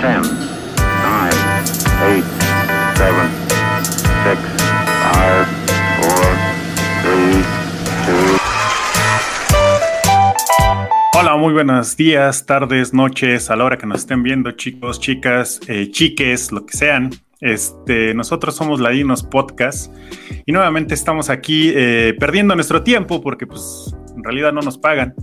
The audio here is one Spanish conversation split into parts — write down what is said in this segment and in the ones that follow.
10, 9, 8, 7, 6, 5, 4, 3, 2, Hola, muy buenos días, tardes, noches, a la hora que nos estén viendo, chicos, chicas, eh, chiques, lo que sean. Este, nosotros somos Ladinos Podcast y nuevamente estamos aquí eh, perdiendo nuestro tiempo porque pues en realidad no nos pagan.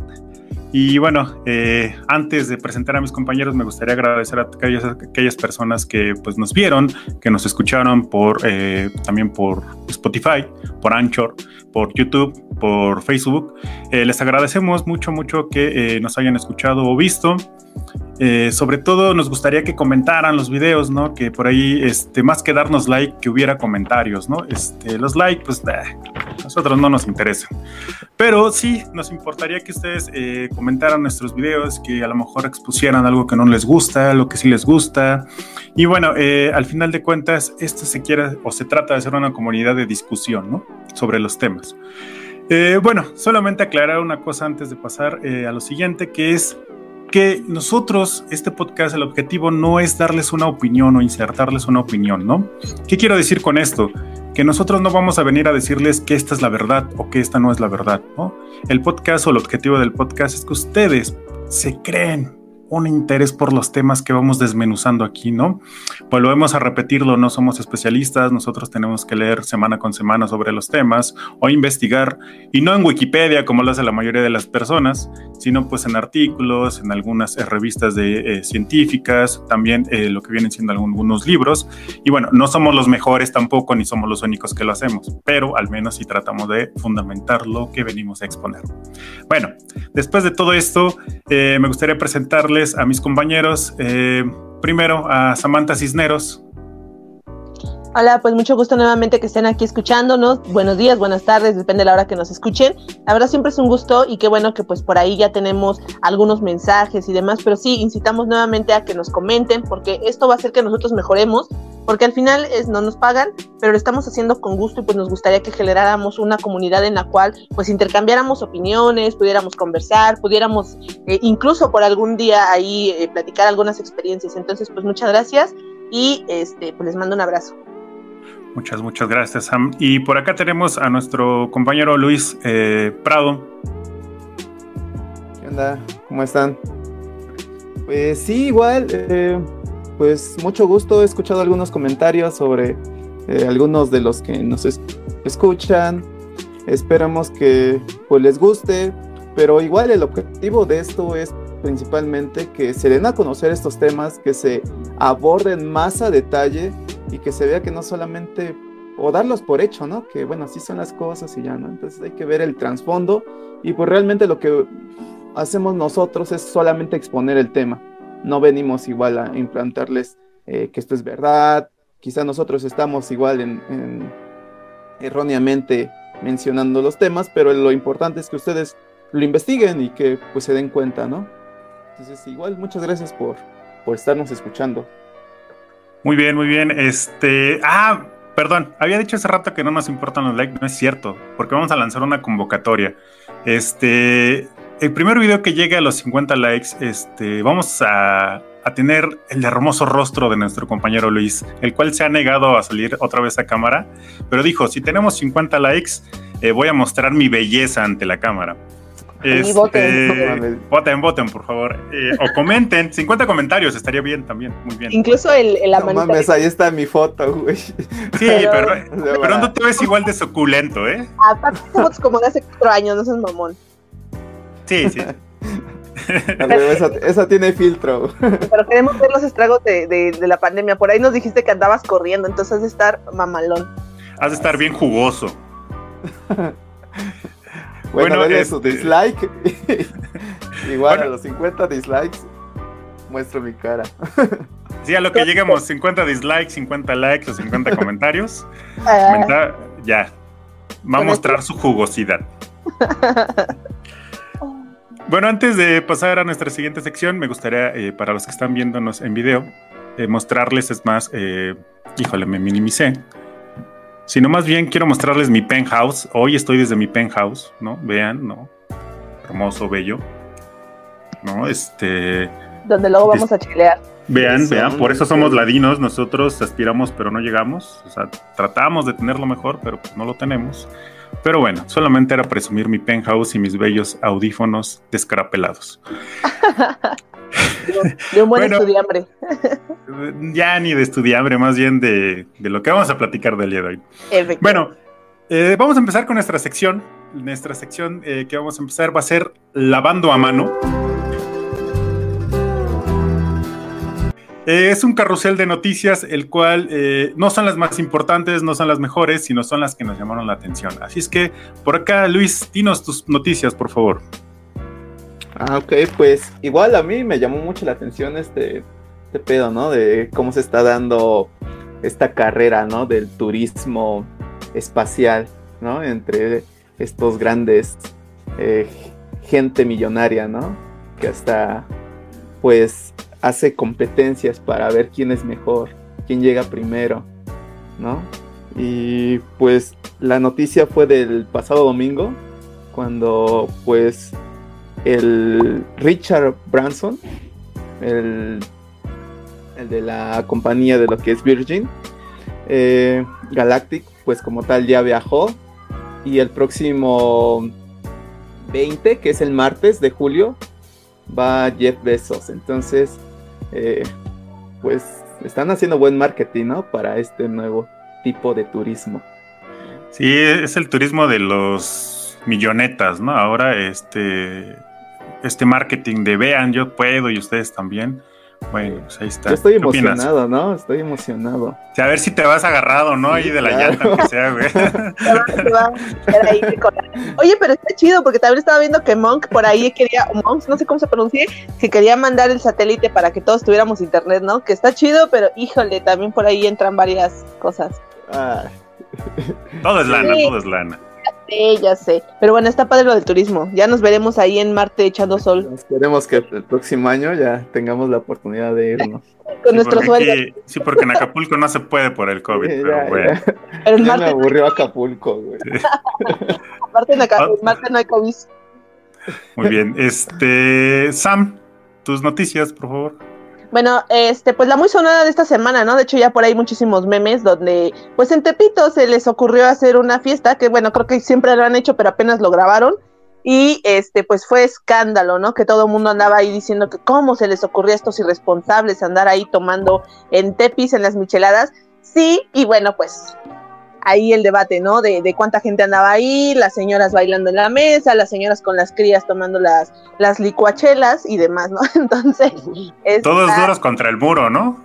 Y bueno, eh, antes de presentar a mis compañeros, me gustaría agradecer a aquellas, aquellas personas que pues, nos vieron, que nos escucharon por, eh, también por Spotify, por Anchor, por YouTube, por Facebook. Eh, les agradecemos mucho, mucho que eh, nos hayan escuchado o visto. Eh, sobre todo nos gustaría que comentaran los videos, ¿no? Que por ahí, este, más que darnos like, que hubiera comentarios, ¿no? Este, los likes, pues, nosotros no nos interesan. Pero sí, nos importaría que ustedes eh, comentaran nuestros videos, que a lo mejor expusieran algo que no les gusta, lo que sí les gusta. Y bueno, eh, al final de cuentas, esto se quiere o se trata de ser una comunidad de discusión, ¿no? Sobre los temas. Bueno, solamente aclarar una cosa antes de pasar a lo siguiente, que es que nosotros, este podcast, el objetivo no es darles una opinión o insertarles una opinión, ¿no? ¿Qué quiero decir con esto? Que nosotros no vamos a venir a decirles que esta es la verdad o que esta no es la verdad, ¿no? El podcast o el objetivo del podcast es que ustedes se creen un interés por los temas que vamos desmenuzando aquí, ¿no? Volvemos a repetirlo, no somos especialistas, nosotros tenemos que leer semana con semana sobre los temas o investigar, y no en Wikipedia como lo hace la mayoría de las personas, sino pues en artículos, en algunas eh, revistas de, eh, científicas, también eh, lo que vienen siendo algunos libros, y bueno, no somos los mejores tampoco, ni somos los únicos que lo hacemos, pero al menos sí tratamos de fundamentar lo que venimos a exponer. Bueno, después de todo esto, eh, me gustaría presentarles a mis compañeros. Eh, primero a Samantha Cisneros. Hola, pues mucho gusto nuevamente que estén aquí escuchándonos. Buenos días, buenas tardes, depende de la hora que nos escuchen. La verdad siempre es un gusto y qué bueno que pues por ahí ya tenemos algunos mensajes y demás, pero sí, incitamos nuevamente a que nos comenten porque esto va a hacer que nosotros mejoremos, porque al final es, no nos pagan, pero lo estamos haciendo con gusto y pues nos gustaría que generáramos una comunidad en la cual pues intercambiáramos opiniones, pudiéramos conversar, pudiéramos eh, incluso por algún día ahí eh, platicar algunas experiencias. Entonces pues muchas gracias y este pues les mando un abrazo. Muchas, muchas gracias, Sam. Y por acá tenemos a nuestro compañero Luis eh, Prado. ¿Qué onda? ¿Cómo están? Pues sí, igual, eh, pues mucho gusto. He escuchado algunos comentarios sobre eh, algunos de los que nos es- escuchan. Esperamos que pues les guste, pero igual el objetivo de esto es principalmente que se den a conocer estos temas, que se aborden más a detalle y que se vea que no solamente o darlos por hecho, ¿no? Que bueno, así son las cosas y ya, ¿no? Entonces hay que ver el trasfondo y pues realmente lo que hacemos nosotros es solamente exponer el tema. No venimos igual a implantarles eh, que esto es verdad. Quizá nosotros estamos igual en, en erróneamente mencionando los temas, pero lo importante es que ustedes lo investiguen y que pues se den cuenta, ¿no? Entonces igual muchas gracias por, por estarnos escuchando. Muy bien, muy bien. Este. Ah, perdón. Había dicho hace rato que no nos importan los likes. No es cierto. Porque vamos a lanzar una convocatoria. Este. El primer video que llegue a los 50 likes, este, vamos a, a tener el hermoso rostro de nuestro compañero Luis, el cual se ha negado a salir otra vez a cámara, pero dijo, si tenemos 50 likes, eh, voy a mostrar mi belleza ante la cámara. Y voten. Este, voten, voten, por favor. Eh, o comenten. 50 comentarios estaría bien también. Muy bien. Incluso el, el la No manita mames, de- ahí está mi foto, güey. Sí, Pero- pero, pero no te ves igual de suculento, ¿eh? Aparte somos como de hace cuatro años, no seas mamón. Sí, sí. Pero esa, esa tiene filtro. Pero queremos ver los estragos de, de- de la pandemia. Por ahí nos dijiste que andabas corriendo, entonces has de estar mamalón. Has de estar bien jugoso. Bueno, Bueno, este- su dislike. Igual Bueno. a los 50 dislikes muestro mi cara. Sí, a lo que lleguemos, 50 dislikes, 50 likes o 50 comentarios, Ah, comenta- ya. Va a mostrar su jugosidad. Bueno, antes de pasar a nuestra siguiente sección, me gustaría, eh, para los que están viéndonos en video, eh, mostrarles, es más, eh, híjole, me minimicé. Sino más bien quiero mostrarles mi penthouse. Hoy estoy desde mi penthouse, ¿no? Vean, ¿no? Hermoso, bello. ¿No? Este. donde luego vamos a chilear. Vean, vean, por eso somos ladinos, nosotros aspiramos pero no llegamos, o sea, tratamos de tenerlo mejor, pero pues no lo tenemos. Pero bueno, solamente era presumir mi penthouse y mis bellos audífonos descarapelados. de un buen estudiambre. ya ni de estudiambre, más bien de, lo que vamos a platicar del día de hoy. Bueno, eh, vamos a empezar con nuestra sección. Nuestra sección eh, que vamos a empezar va a ser lavando a mano. Eh, es un carrusel de noticias, el cual eh, no son las más importantes, no son las mejores, sino son las que nos llamaron la atención. Así es que, por acá, Luis, dinos tus noticias, por favor. Ah, ok, pues igual a mí me llamó mucho la atención este, este pedo, ¿no? De cómo se está dando esta carrera, ¿no? Del turismo espacial, ¿no? Entre estos grandes eh, gente millonaria, ¿no? Que hasta, pues, hace competencias para ver quién es mejor, quién llega primero, ¿no? Y pues la noticia fue del pasado domingo, cuando pues el Richard Branson, el, el de la compañía de lo que es Virgin, eh, Galactic, pues como tal ya viajó y el próximo 20, que es el martes de julio, va Jeff Bezos. Entonces, eh, pues están haciendo buen marketing, ¿no? Para este nuevo tipo de turismo. Sí, es el turismo de los millonetas, ¿no? Ahora este, este marketing de vean, yo puedo y ustedes también bueno, pues ahí está. Yo estoy emocionado, ¿no? Estoy emocionado. a ver si te vas agarrado, ¿no? ahí de la llanta, que sea, güey. Oye, pero está chido porque también estaba viendo que Monk por ahí quería, Monk, no sé cómo se pronuncie, que quería mandar el satélite para que todos tuviéramos internet, ¿no? Que está chido, pero híjole, también por ahí entran varias cosas. Ah. Todo es lana, todo es lana. Sí, ya sé. Pero bueno, está padre lo del turismo. Ya nos veremos ahí en Marte echando sol. Esperemos que el próximo año ya tengamos la oportunidad de irnos. Con nuestro sueldo. Sí, porque en Acapulco no se puede por el COVID, pero bueno. Pero en Marte me aburrió Acapulco, güey. Aparte en, Acapulco, en Marte no hay COVID. Muy bien. Este, Sam, tus noticias, por favor. Bueno, este, pues la muy sonada de esta semana, ¿no? De hecho, ya por ahí muchísimos memes donde, pues en Tepito se les ocurrió hacer una fiesta, que bueno, creo que siempre lo han hecho, pero apenas lo grabaron. Y este, pues fue escándalo, ¿no? Que todo el mundo andaba ahí diciendo que cómo se les ocurrió a estos irresponsables andar ahí tomando en tepis, en las micheladas. Sí, y bueno, pues ahí el debate, ¿no? De, de, cuánta gente andaba ahí, las señoras bailando en la mesa, las señoras con las crías tomando las, las licuachelas y demás, ¿no? Entonces... Todos duros contra el muro, ¿no?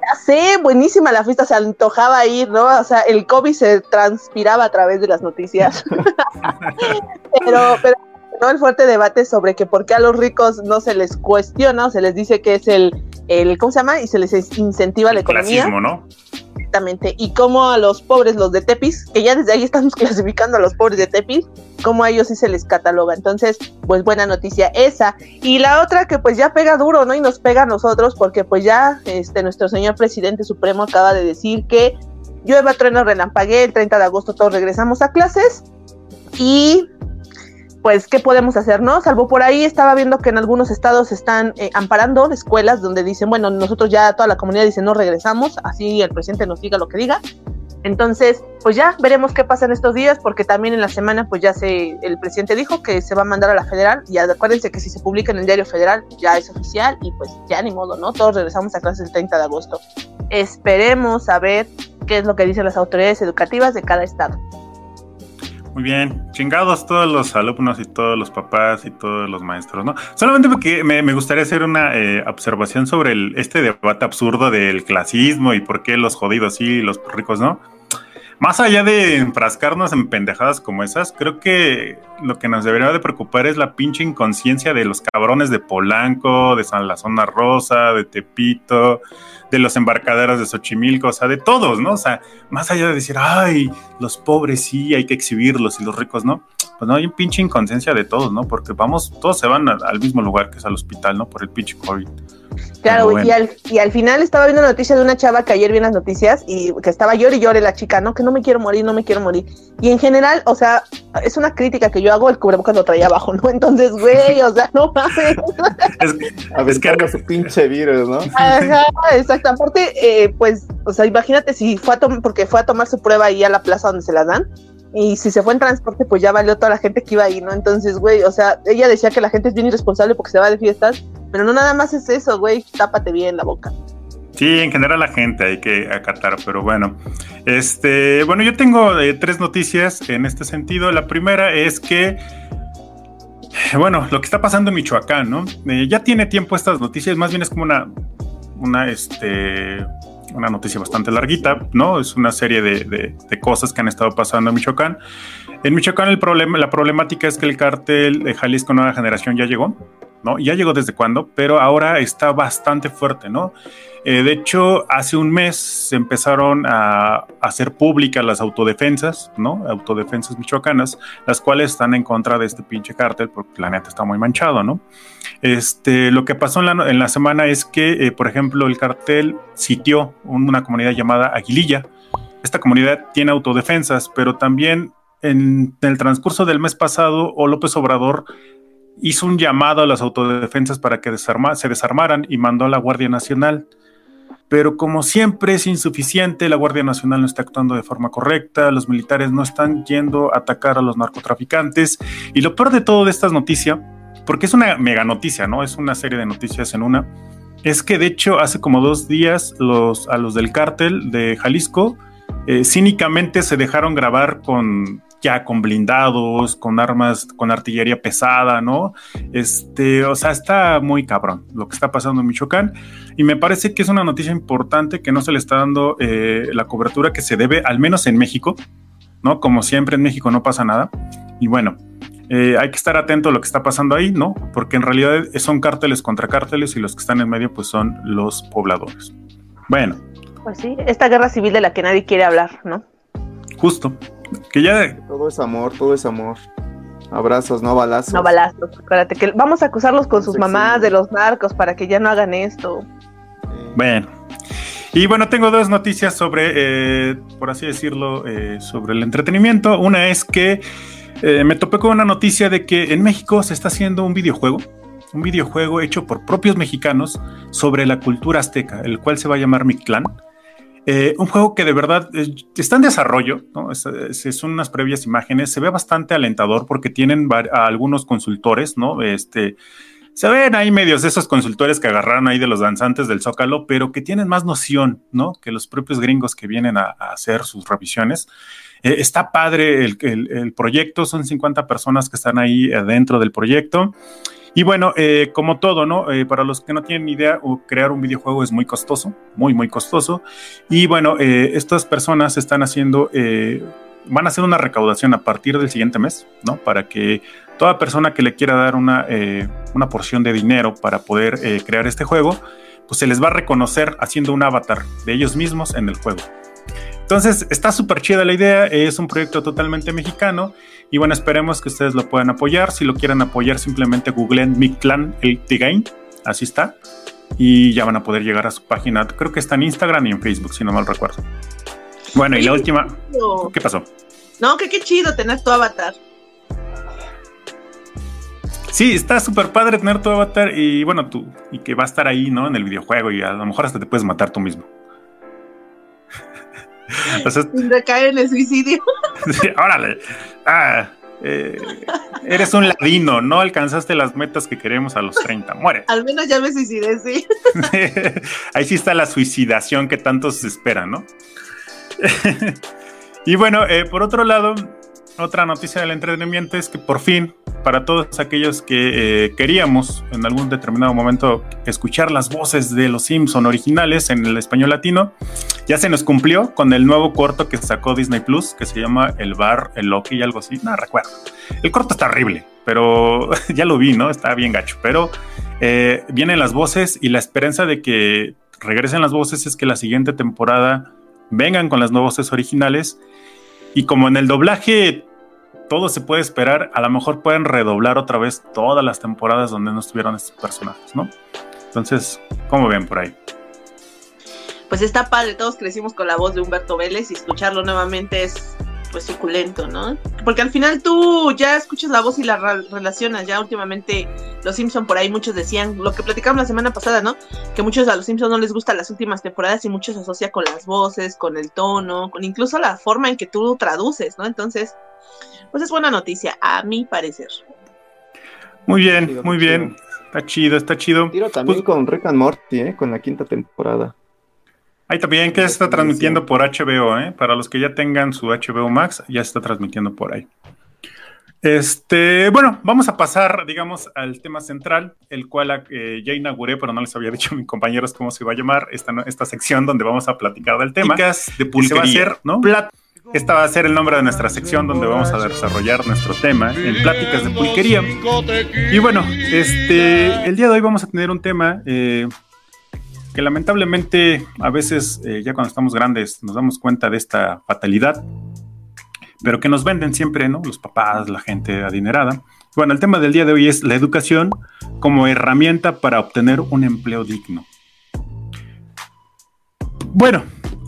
Ya sé, buenísima la fiesta, se antojaba ir, ¿no? O sea, el COVID se transpiraba a través de las noticias. pero, pero ¿no? el fuerte debate sobre que por qué a los ricos no se les cuestiona o se les dice que es el, el ¿cómo se llama? Y se les incentiva la economía. ¿no? Exactamente. Y cómo a los pobres, los de Tepis, que ya desde ahí estamos clasificando a los pobres de Tepis, cómo a ellos sí se les cataloga. Entonces, pues buena noticia esa. Y la otra que pues ya pega duro, ¿no? Y nos pega a nosotros porque pues ya este nuestro señor presidente supremo acaba de decir que llueva, trueno, relampagué, el 30 de agosto todos regresamos a clases. Y pues, ¿qué podemos hacer, no? Salvo por ahí estaba viendo que en algunos estados están eh, amparando escuelas donde dicen, bueno, nosotros ya toda la comunidad dice no regresamos, así el presidente nos diga lo que diga. Entonces, pues ya veremos qué pasa en estos días, porque también en la semana, pues ya se, el presidente dijo que se va a mandar a la federal, y acuérdense que si se publica en el diario federal ya es oficial, y pues ya ni modo, ¿no? Todos regresamos a clases el 30 de agosto. Esperemos a ver qué es lo que dicen las autoridades educativas de cada estado. Muy bien, chingados todos los alumnos y todos los papás y todos los maestros, ¿no? Solamente porque me, gustaría hacer una eh, observación sobre el, este debate absurdo del clasismo y por qué los jodidos sí y los ricos no. Más allá de enfrascarnos en pendejadas como esas, creo que lo que nos debería de preocupar es la pinche inconsciencia de los cabrones de Polanco, de San la Zona Rosa, de Tepito, de los embarcaderos de Xochimilco, o sea, de todos, ¿no? O sea, más allá de decir, ay, los pobres sí, hay que exhibirlos y los ricos no, pues no, hay un pinche inconsciencia de todos, ¿no? Porque vamos, todos se van al mismo lugar que es al hospital, ¿no? Por el pinche COVID. Claro, y, al, y al final estaba viendo noticia de una chava que ayer vi en las noticias y que estaba llorando y llore la chica, ¿no? Que no me quiero morir, no me quiero morir. Y en general, o sea, es una crítica que yo hago, el cubrebocas lo traía abajo, ¿no? Entonces, güey, o sea, no mames. a ver, carga su pinche virus, ¿no? Ajá, exacto. Aparte, eh, pues, o sea, imagínate si fue a tomar, porque fue a tomar su prueba ahí a la plaza donde se la dan y si se fue en transporte, pues ya valió toda la gente que iba ahí, ¿no? Entonces, güey, o sea, ella decía que la gente es bien irresponsable porque se va de fiestas, pero no nada más es eso, güey, tápate bien la boca. Sí, en general la gente hay que acatar, pero bueno. Este, bueno, yo tengo eh, tres noticias en este sentido. La primera es que, bueno, lo que está pasando en Michoacán, ¿no? Eh, ya tiene tiempo estas noticias, más bien es como una, una, este, una noticia bastante larguita, ¿no? Es una serie de, cosas que han estado pasando en Michoacán. En Michoacán el problema, la problemática es que el cártel de Jalisco Nueva Generación ya llegó, ¿no? Ya llegó desde cuándo, pero ahora está bastante fuerte, ¿no? Eh, de hecho, hace un mes se empezaron a, hacer públicas las autodefensas, ¿no? Autodefensas michoacanas, las cuales están en contra de este pinche cártel porque la neta está muy manchado, ¿no? Este, lo que pasó en la, semana es que, eh, por ejemplo, el cartel sitió una comunidad llamada Aguililla. Esta comunidad tiene autodefensas, pero también en, el transcurso del mes pasado, o López Obrador hizo un llamado a las autodefensas para que se desarmaran y mandó a la Guardia Nacional pero como siempre es insuficiente, la Guardia Nacional no está actuando de forma correcta, los militares no están yendo a atacar a los narcotraficantes y lo peor de todo de esta noticia, porque es una mega noticia, ¿no? Es una serie de noticias en una, es que de hecho hace como dos días los, a los del cártel de Jalisco eh, cínicamente se dejaron grabar con ya con blindados, con armas, con artillería pesada, ¿no? Este, o sea, está muy cabrón lo que está pasando en Michoacán y me parece que es una noticia importante que no se le está dando eh, la cobertura que se debe, al menos en México, ¿no? Como siempre en México no pasa nada y bueno. Eh, hay que estar atento a lo que está pasando ahí, ¿no? Porque en realidad son cárteles contra cárteles y los que están en medio pues son los pobladores. Bueno. Pues sí, esta guerra civil de la que nadie quiere hablar, ¿no? Justo. Que ya. Todo es amor, todo es amor. Abrazos, no balazos. No balazos, acuérdate que vamos a acusarlos con sus mamás de los narcos para que ya no hagan esto. Bueno. Y bueno, tengo dos noticias sobre, eh, por así decirlo, eh, sobre el entretenimiento. Una es que eh, me topé con una noticia de que en México se está haciendo un videojuego, un videojuego hecho por propios mexicanos sobre la cultura azteca, el cual se va a llamar Mictlán. Eh, un juego que de verdad está en desarrollo, ¿no? son unas previas imágenes, se ve bastante alentador porque tienen a algunos consultores, ¿no? Este, se ven ahí medios esos consultores que agarraron ahí de los danzantes del Zócalo, pero que tienen más noción, ¿no? Que los propios gringos que vienen a, hacer sus revisiones. Eh, está padre el, el, proyecto, son 50 personas que están ahí dentro del proyecto. Y bueno, eh, como todo, ¿no? Eh, para los que no tienen idea, crear un videojuego es muy costoso, muy, muy costoso. Y bueno, eh, estas personas están haciendo, van a hacer una recaudación a partir del siguiente mes, ¿no? Para que toda persona que le quiera dar una, una porción de dinero para poder crear este juego, pues se les va a reconocer haciendo un avatar de ellos mismos en el juego. Entonces, está súper chida la idea, es un proyecto totalmente mexicano y bueno, esperemos que ustedes lo puedan apoyar. Si lo quieren apoyar, simplemente googleen Mictlan el The Game, así está, y ya van a poder llegar a su página. Creo que está en Instagram y en Facebook, si no mal recuerdo. Bueno, y la última, ¿qué pasó? No, que qué chido tener tu avatar. Sí, está súper padre tener tu avatar y bueno, tú, y que va a estar ahí, ¿no? En el videojuego y a lo mejor hasta te puedes matar tú mismo. o Sin recaer en el suicidio. sí, órale. Ah, eh, eres un ladino, no alcanzaste las metas que queremos a los 30. Muere. Al menos ya me suicidé, sí. Ahí sí está la suicidación que tantos esperan, ¿no? y bueno, eh, por otro lado, otra noticia del entretenimiento es que por fin, para todos aquellos que eh, queríamos en algún determinado momento escuchar las voces de los Simpson originales en el español latino, ya se nos cumplió con el nuevo corto que sacó Disney Plus, que se llama El Bar, El Loki y algo así. No recuerdo. El corto está horrible, pero ya lo vi, ¿no? Está bien gacho. Pero eh, vienen las voces y la esperanza de que regresen las voces es que la siguiente temporada vengan con las nuevas voces originales. Y como en el doblaje todo se puede esperar, a lo mejor pueden redoblar otra vez todas las temporadas donde no estuvieron estos personajes, ¿no? Entonces, ¿cómo ven por ahí? Pues está padre, todos crecimos con la voz de Humberto Vélez y escucharlo nuevamente es pues suculento, ¿no? Porque al final tú ya escuchas la voz y la relacionas, ya últimamente los Simpson por ahí muchos decían, lo que platicamos la semana pasada, ¿no? Que muchos a los Simpson no les gustan las últimas temporadas y muchos se asocia con las voces, con el tono, con incluso la forma en que tú traduces, ¿no? Entonces, pues es buena noticia, a mi parecer. Muy bien, muy bien. Está chido, está chido. Tiro también pues con Rick and Morty, ¿eh? Con la quinta temporada. Ahí también que está transmitiendo por HBO, ¿eh? Para los que ya tengan su HBO Max, ya está transmitiendo por ahí. Este, bueno, vamos a pasar, digamos, al tema central, el cual eh, ya inauguré, pero no les había dicho a mis compañeros cómo se iba a llamar esta, esta sección donde vamos a platicar del tema. de pulquería, ¿no? Esta va a ser el nombre de nuestra sección donde vamos a desarrollar nuestro tema en pláticas de pulquería. Y bueno, este, el día de hoy vamos a tener un tema eh, que lamentablemente a veces eh, ya cuando estamos grandes nos damos cuenta de esta fatalidad, pero que nos venden siempre, ¿no? Los papás, la gente adinerada. Bueno, el tema del día de hoy es la educación como herramienta para obtener un empleo digno. Bueno,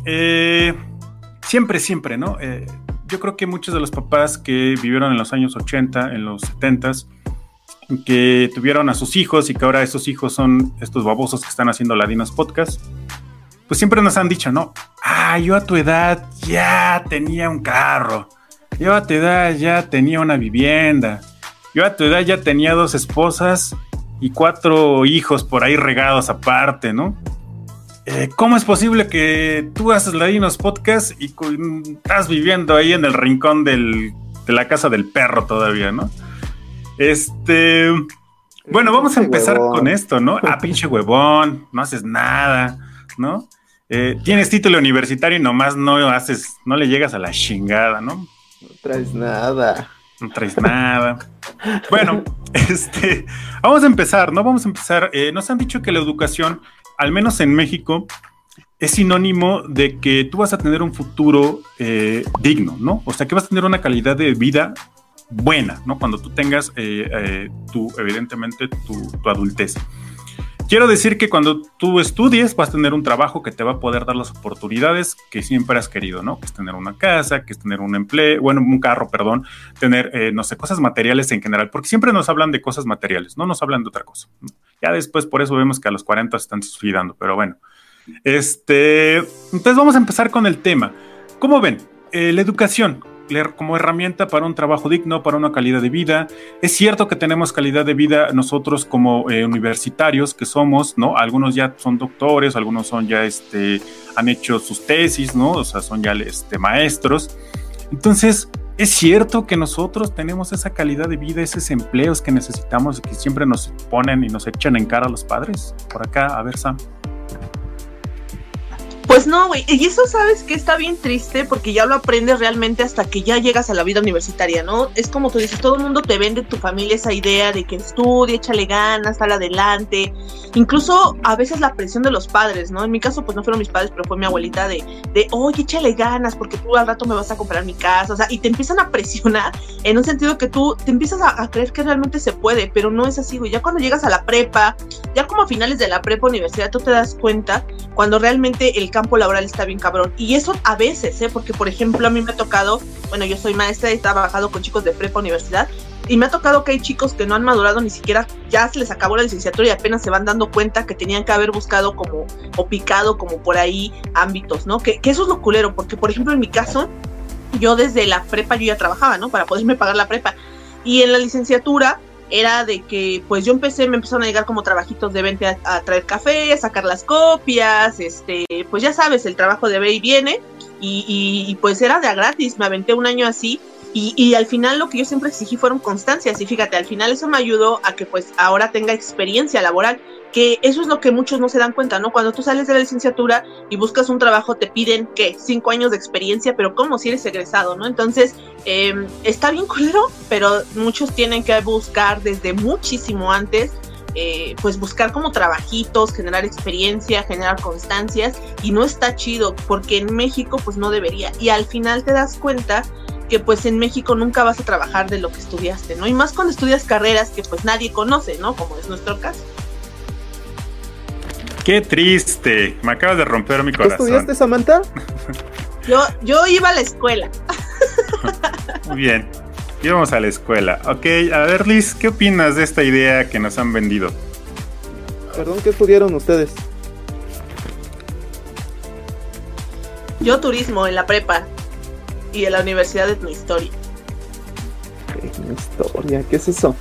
eh, siempre, siempre, ¿no? Eh, yo creo que muchos de los papás que vivieron en los años 80, en los 70, que tuvieron a sus hijos y que ahora esos hijos son estos babosos que están haciendo Ladinos Podcast, pues siempre nos han dicho, ¿no? Ah, yo a tu edad ya tenía un carro, yo a tu edad ya tenía una vivienda, yo a tu edad ya tenía dos esposas y cuatro hijos por ahí regados aparte, ¿no? Eh, ¿Cómo es posible que tú haces Ladinos Podcast y estás viviendo ahí en el rincón de la casa del perro todavía, ¿no? Este. Bueno, vamos a empezar con esto, ¿no? Ah, pinche huevón, no haces nada, ¿no? Eh, tienes título universitario y nomás no haces, no le llegas a la chingada, ¿no? No traes nada. No traes nada. bueno, este, vamos a empezar, ¿no? Vamos a empezar. Eh, nos han dicho que la educación, al menos en México, es sinónimo de que tú vas a tener un futuro eh, digno, ¿no? O sea, que vas a tener una calidad de vida buena, ¿no? Cuando tú tengas, eh, eh, tu, evidentemente, tu, adultez. Quiero decir que cuando tú estudies vas a tener un trabajo que te va a poder dar las oportunidades que siempre has querido, ¿no? Que es tener una casa, que es tener un empleo, bueno, un carro, perdón, tener, no sé, cosas materiales en general, porque siempre nos hablan de cosas materiales, no nos hablan de otra cosa. Ya después por eso vemos que a los 40 se están suicidando, pero bueno. Este, entonces vamos a empezar con el tema. ¿Cómo ven? la educación, como herramienta para un trabajo digno, para una calidad de vida. Es cierto que tenemos calidad de vida nosotros como eh, universitarios que somos, ¿no? Algunos ya son doctores, algunos son ya, este, han hecho sus tesis, ¿no? O sea, son ya, este, maestros. Entonces, es cierto que nosotros tenemos esa calidad de vida, esos empleos que necesitamos, que siempre nos ponen y nos echan en cara a los padres. Por acá, a ver, Sam. Pues no, güey. Y eso sabes que está bien triste porque ya lo aprendes realmente hasta que ya llegas a la vida universitaria, ¿no? Es como tú dices, todo el mundo te vende tu familia esa idea de que estudie, échale ganas, sal adelante. Incluso a veces la presión de los padres, ¿no? En mi caso, pues no fueron mis padres, pero fue mi abuelita de, de oye, échale ganas porque tú al rato me vas a comprar mi casa. O sea, y te empiezan a presionar en un sentido que tú te empiezas a, a creer que realmente se puede, pero no es así, güey. Ya cuando llegas a la prepa, ya como a finales de la prepa universidad, tú te das cuenta cuando realmente el campo laboral está bien cabrón. Y eso a veces, ¿eh? porque por ejemplo a mí me ha tocado, bueno, yo soy maestra y he trabajado con chicos de prepa universidad, y me ha tocado que hay chicos que no han madurado ni siquiera, ya se les acabó la licenciatura y apenas se van dando cuenta que tenían que haber buscado como, o picado como por ahí ámbitos, ¿no? Que, que eso es lo culero, porque por ejemplo en mi caso, yo desde la prepa yo ya trabajaba, ¿no? Para poderme pagar la prepa. Y en la licenciatura, era de que pues yo empecé, me empezaron a llegar como trabajitos de vente a, traer café, a sacar las copias, este, pues ya sabes, el trabajo de ve y viene, y, y, pues era de a gratis, me aventé un año así, y, y, al final lo que yo siempre exigí fueron constancias, y fíjate, al final eso me ayudó a que pues ahora tenga experiencia laboral, que eso es lo que muchos no se dan cuenta, ¿no? Cuando tú sales de la licenciatura y buscas un trabajo, te piden, ¿qué? Cinco años de experiencia, pero ¿cómo si eres egresado, ¿no? Entonces, em, está bien culero, pero muchos tienen que buscar desde muchísimo antes eh, pues buscar como trabajitos, generar experiencia, generar constancias y no está chido porque en México pues no debería y al final te das cuenta que pues en México nunca vas a trabajar de lo que estudiaste, ¿no? Y más cuando estudias carreras que pues nadie conoce, ¿no? Como es nuestro caso. Qué triste. Me acabas de romper mi ¿Qué corazón. estudiaste, Samantha? Yo, yo iba a la escuela. Muy bien. Íbamos a la escuela. Ok, a ver, Liz, ¿qué opinas de esta idea que nos han vendido? Perdón, ¿qué estudiaron ustedes? Yo turismo en la prepa y en la Universidad de Etnohistoria. Historia, ¿qué es eso?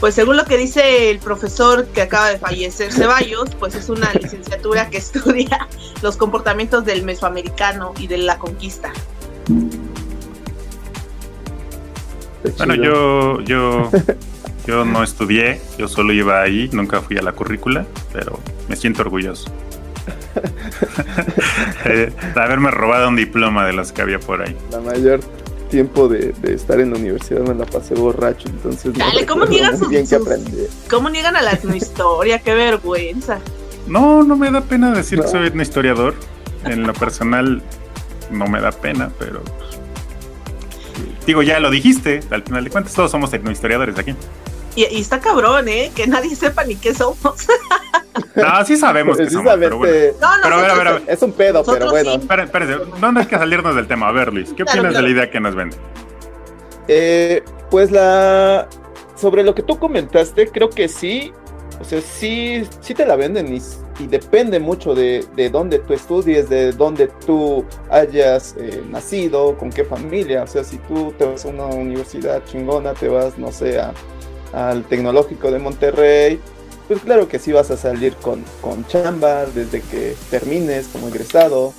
Pues según lo que dice el profesor que acaba de fallecer, Ceballos, pues es una licenciatura que estudia los comportamientos del mesoamericano y de la conquista. Bueno, yo, yo, yo no estudié, yo solo iba ahí, nunca fui a la currícula, pero me siento orgulloso. Eh, de haberme robado un diploma de los que había por ahí. La mayor tiempo de, de estar en la universidad me la pasé borracho, entonces no Dale, ¿cómo niegan sus- bien que sus- aprendí. ¿Cómo niegan a la etnohistoria? ¡Qué vergüenza! No, no me da pena decir que No. soy un historiador. En lo personal no me da pena, pero pues, digo, ya lo dijiste, al final de cuentas todos somos etnohistoriadores aquí. Y, y está cabrón, ¿eh? Que nadie sepa ni qué somos. No, sí sabemos que Sí somos, sabes, pero bueno. No, no, Pero a ver, a ver, a ver. Es un pedo, pero bueno. sí. Espera, espérate, no, no hay que salirnos del tema. A ver, Luis, ¿qué Claro, opinas claro. de la idea que nos vende? Eh, pues la. Sobre lo que tú comentaste, creo que sí. O sea, sí, sí te la venden y, y depende mucho de, de dónde tú estudies, de dónde tú hayas eh, nacido, con qué familia. O sea, si tú te vas a una universidad chingona, te vas, no sé, a- al Tecnológico de Monterrey, pues claro que sí vas a salir con, con chamba desde que termines como egresado.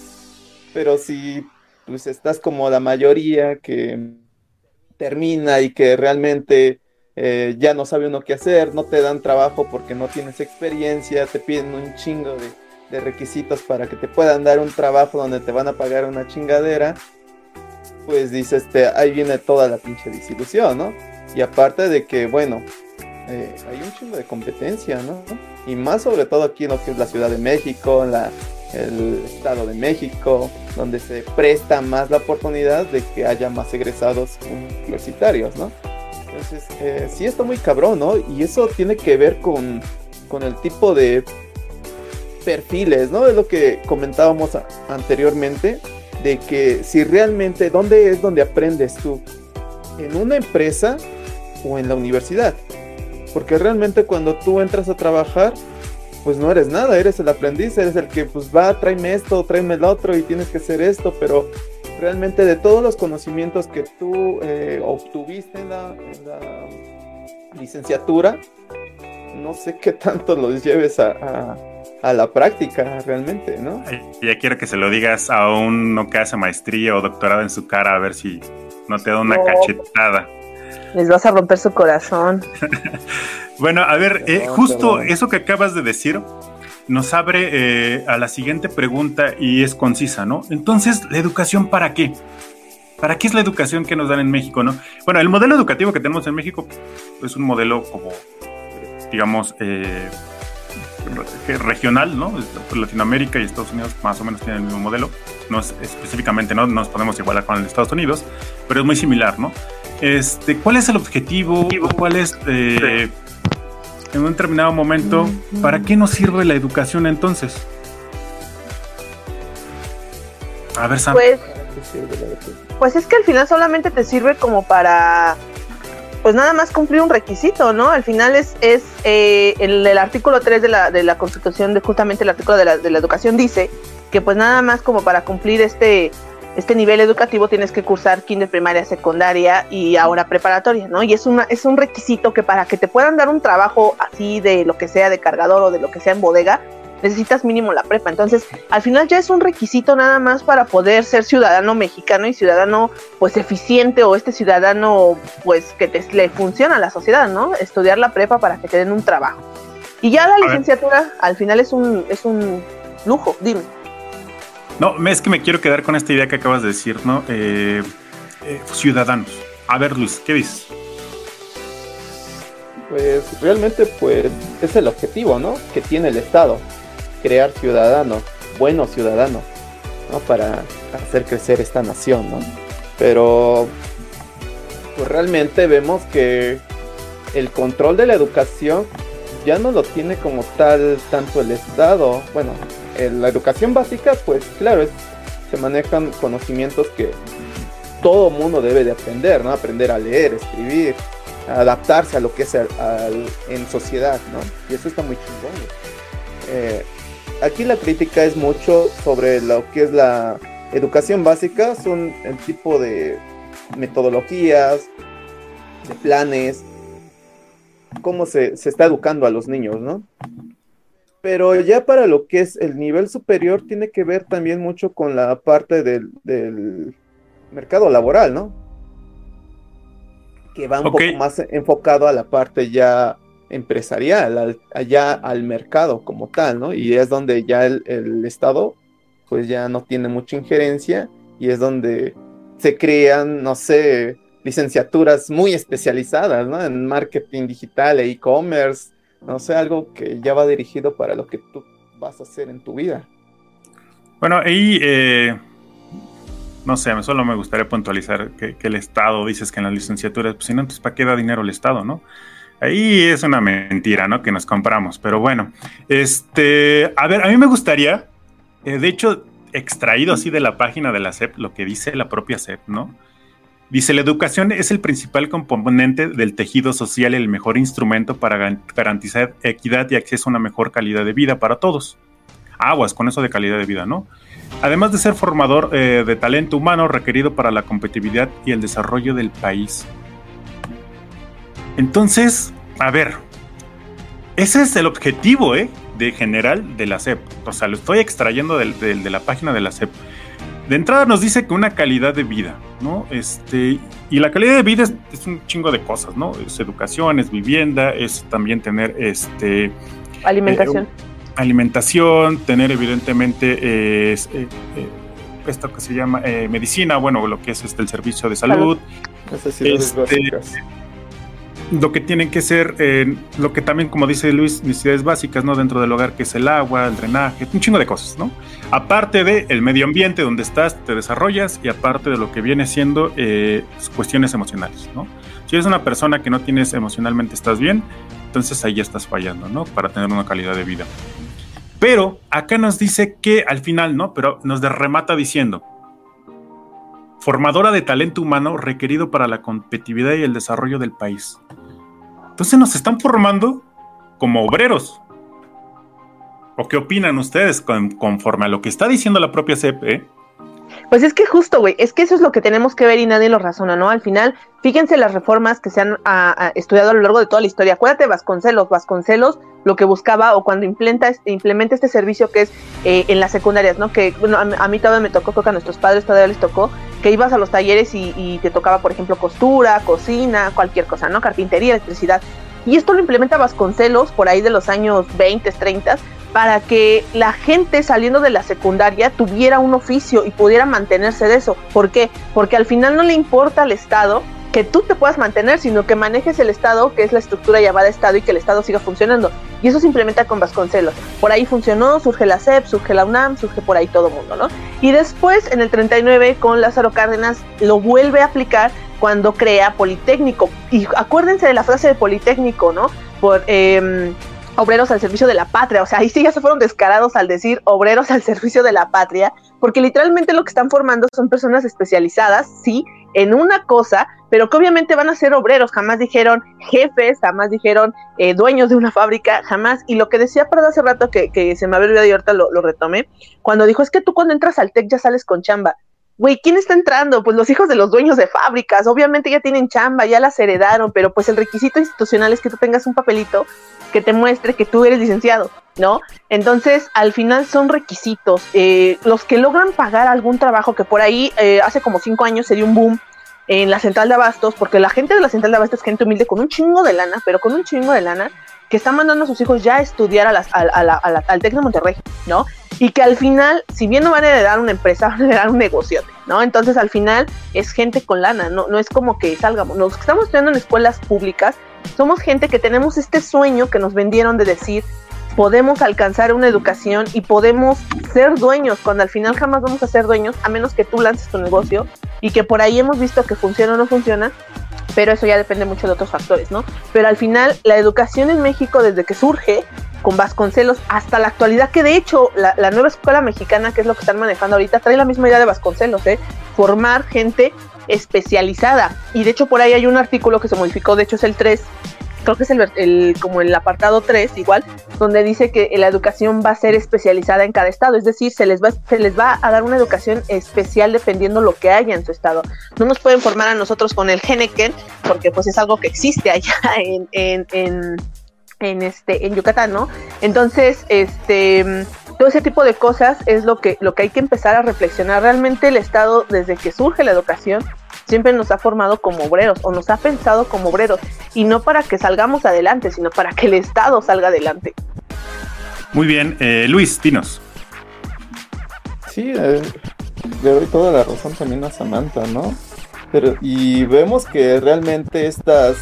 Pero si pues estás como la mayoría que termina y que realmente eh, ya no sabe uno qué hacer, no te dan trabajo porque no tienes experiencia, te piden un chingo de, de requisitos para que te puedan dar un trabajo donde te van a pagar una chingadera, pues dices, este, ahí viene toda la pinche desilusión, ¿no? Y aparte de que, bueno, eh, hay un chingo de competencia, ¿no? Y más sobre todo aquí en lo que es la Ciudad de México, la, el Estado de México, donde se presta más la oportunidad de que haya más egresados universitarios, ¿no? Entonces, eh, sí está muy cabrón, ¿no? Y eso tiene que ver con, con el tipo de perfiles, ¿no? Es lo que comentábamos anteriormente, de que si realmente, ¿dónde es donde aprendes tú? ¿En una empresa o en la universidad? Porque realmente cuando tú entras a trabajar, pues no eres nada, eres el aprendiz, eres el que pues va, tráeme esto, tráeme el otro y tienes que hacer esto, pero realmente de todos los conocimientos que tú eh, obtuviste en la, en la licenciatura, no sé qué tanto los lleves a, a- a la práctica realmente, ¿no? Ya quiero que se lo digas a uno que hace maestría o doctorado en su cara a ver si no te da una No. cachetada. Les vas a romper su corazón. Bueno, a ver, eh, justo eso que acabas de decir nos abre eh, a la siguiente pregunta y es concisa, ¿no? Entonces, ¿la educación para qué? ¿Para qué es la educación que nos dan en México, no? Bueno, el modelo educativo que tenemos en México es un modelo como, digamos, eh, re- regional, ¿no? Latinoamérica y Estados Unidos más o menos tienen el mismo modelo. No es, específicamente no nos podemos igualar con el de Estados Unidos, pero es muy similar, ¿no? Este, ¿Cuál es el objetivo? ¿Cuál es, eh, en un determinado momento, para qué nos sirve la educación entonces? A ver, Sam. Pues, pues es que al final solamente te sirve como para, pues nada más cumplir un requisito, ¿no? Al final es, es eh, el, el artículo 3 de la, de la Constitución, de justamente el artículo de la, de la educación dice que pues nada más como para cumplir este, este nivel educativo tienes que cursar kinder, primaria, secundaria y ahora preparatoria, ¿no? Y es, una, es un requisito que para que te puedan dar un trabajo así de lo que sea de cargador o de lo que sea en bodega, necesitas mínimo la prepa. Entonces, al final ya es un requisito nada más para poder ser ciudadano mexicano y ciudadano pues eficiente o este ciudadano pues que te, le funciona a la sociedad, ¿no? Estudiar la prepa para que te den un trabajo. Y ya la licenciatura al final es un, es un lujo, dime. No, es que me quiero quedar con esta idea que acabas de decir, ¿no? Eh, eh, ciudadanos. A ver, Luis, ¿qué dices? Pues realmente pues es el objetivo, ¿no? Que tiene el Estado, crear ciudadanos, buenos ciudadanos, ¿no? Para hacer crecer esta nación, ¿no? Pero pues realmente vemos que el control de la educación ya no lo tiene como tal tanto el Estado. Bueno, en la educación básica, pues claro, se manejan conocimientos que todo mundo debe de aprender, ¿no? Aprender a leer, escribir, adaptarse a lo que es en sociedad, ¿no? Y eso está muy chingón. Eh, aquí la crítica es mucho sobre lo que es la educación básica, son el tipo de metodologías, de planes, cómo se, está educando a los niños, ¿no? Pero ya para lo que es el nivel superior tiene que ver también mucho con la parte del, mercado laboral, ¿no? Que va un poco más enfocado a la parte ya empresarial, allá al mercado como tal, ¿no? Y es donde ya el, el Estado pues ya no tiene mucha injerencia y es donde se crean, no sé, licenciaturas muy especializadas, ¿no? En marketing digital e e-commerce, no sé, algo que ya va dirigido para lo que tú vas a hacer en tu vida. Bueno, ahí, eh, no sé, solo me gustaría puntualizar que, el Estado, dices que en las licenciaturas, pues si no, entonces ¿para qué da dinero el Estado, no? Ahí es una mentira, ¿no? Que nos compramos, pero bueno, este, a ver, a mí me gustaría, eh, de hecho, extraído así de la página de la SEP, lo que dice la propia SEP, ¿no? Dice, la educación es el principal componente del tejido social y el mejor instrumento para garantizar equidad y acceso a una mejor calidad de vida para todos. Aguas con eso de calidad de vida, ¿no? Además de ser formador eh, de talento humano requerido para la competitividad y el desarrollo del país. Entonces, a ver, ese es el objetivo, ¿eh? De general de la SEP. O sea, lo estoy extrayendo de la página de la SEP de entrada nos dice que una calidad de vida, ¿no? Este, y la calidad de vida es, un chingo de cosas, ¿no? Es educación, es vivienda, es también tener este alimentación. Eh, alimentación, tener evidentemente eh, eh, esto que se llama medicina, bueno, lo que es este el servicio de salud. Este, lo que tienen que ser, lo que también, como dice Luis, necesidades básicas, ¿no? Dentro del hogar, que es el agua, el drenaje, un chingo de cosas, ¿no? Aparte de el medio ambiente donde estás, te desarrollas, y aparte de lo que viene siendo eh, cuestiones emocionales, ¿no? Si eres una persona que no tienes emocionalmente, estás bien, entonces ahí ya estás fallando, ¿no? Para tener una calidad de vida. Pero acá nos dice que al final, ¿no? Pero nos remata diciendo, formadora de talento humano requerido para la competitividad y el desarrollo del país. Entonces nos están formando como obreros. ¿O qué opinan ustedes conforme a lo que está diciendo la propia CEP? Eh? Pues es que justo, güey, es que eso es lo que tenemos que ver y nadie lo razona, ¿no? Al final, fíjense las reformas que se han estudiado a lo largo de toda la historia. Acuérdate Vasconcelos, Vasconcelos lo que buscaba o cuando implementa, implementa este servicio que es eh, en las secundarias, ¿no? Que bueno, a, mí todavía me tocó, creo que a nuestros padres todavía les tocó, que ibas a los talleres y, y te tocaba, por ejemplo, costura, cocina, cualquier cosa, ¿no? Carpintería, electricidad. Y esto lo implementa Vasconcelos por ahí de los años 20, 30, para que la gente saliendo de la secundaria tuviera un oficio y pudiera mantenerse de eso. ¿Por qué? Porque al final no le importa al Estado tú te puedas mantener, sino que manejes el Estado, que es la estructura llamada Estado, y que el Estado siga funcionando. Y eso se implementa con Vasconcelos. Por ahí funcionó, surge la CEP, surge la UNAM, surge por ahí todo mundo, ¿no? Y después, en el 39, con Lázaro Cárdenas, lo vuelve a aplicar cuando crea Politécnico. Y acuérdense de la frase de Politécnico, ¿no? Por... Eh, obreros al servicio de la patria. O sea, ahí sí ya se fueron descarados al decir obreros al servicio de la patria, porque literalmente lo que están formando son personas especializadas, sí, en una cosa, pero que obviamente van a ser obreros. Jamás dijeron jefes, jamás dijeron eh, dueños de una fábrica, jamás. Y lo que decía, perdón, hace rato que, se me había olvidado y ahorita lo, lo retomé, cuando dijo, es que tú cuando entras al TEC ya sales con chamba güey, ¿quién está entrando? Pues los hijos de los dueños de fábricas, obviamente ya tienen chamba, ya las heredaron, pero pues el requisito institucional es que tú tengas un papelito que te muestre que tú eres licenciado, ¿no? Entonces, al final son requisitos. Eh, los que logran pagar algún trabajo, que por ahí eh, hace como cinco años se dio un boom en la central de abastos, porque la gente de la central de abastos es gente humilde con un chingo de lana, pero con un chingo de lana, que está mandando a sus hijos ya a estudiar a al TEC Monterrey, ¿no? Y que al final, si bien no van a heredar una empresa, van a heredar un negocio, ¿no? Entonces al final es gente con lana, no, no es como que salgamos. Los que estamos estudiando en escuelas públicas somos gente que tenemos este sueño que nos vendieron de decir, podemos alcanzar una educación y podemos ser dueños, cuando al final jamás vamos a ser dueños, a menos que tú lances tu negocio y que por ahí hemos visto que funciona o no funciona, pero eso ya depende mucho de otros factores, ¿no? Pero al final, la educación en México, desde que surge, con Vasconcelos hasta la actualidad, que de hecho la, nueva escuela mexicana, que es lo que están manejando ahorita, trae la misma idea de Vasconcelos, ¿eh? formar gente especializada. Y de hecho por ahí hay un artículo que se modificó, de hecho es el 3, creo que es el, como el apartado 3 igual, donde dice que la educación va a ser especializada en cada estado, es decir, se les va, se les va a dar una educación especial dependiendo lo que haya en su estado. No nos pueden formar a nosotros con el Geneken, porque pues es algo que existe allá en, en en este en Yucatán, ¿no? Entonces, este todo ese tipo de cosas es lo que lo que hay que empezar a reflexionar. Realmente el Estado desde que surge la educación siempre nos ha formado como obreros o nos ha pensado como obreros y no para que salgamos adelante, sino para que el Estado salga adelante. Muy bien, eh, Luis, dinos. Sí, eh, le doy toda la razón también a Samantha, ¿no? Pero, y vemos que realmente estas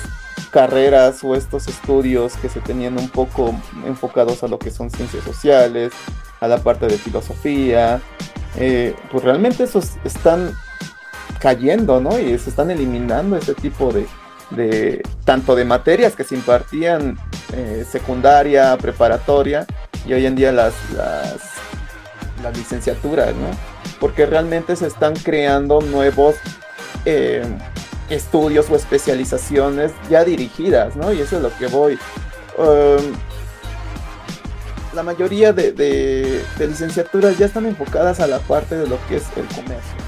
carreras o estos estudios que se tenían un poco enfocados a lo que son ciencias sociales, a la parte de filosofía, eh, pues realmente esos están cayendo, ¿no? Y se están eliminando ese tipo de, de tanto de materias que se impartían eh, secundaria, preparatoria y hoy en día las, las, las licenciaturas, ¿no? Porque realmente se están creando nuevos eh, estudios o especializaciones ya dirigidas, ¿no? Y eso es lo que voy. Um, la mayoría de, de, licenciaturas ya están enfocadas a la parte de lo que es el comercio.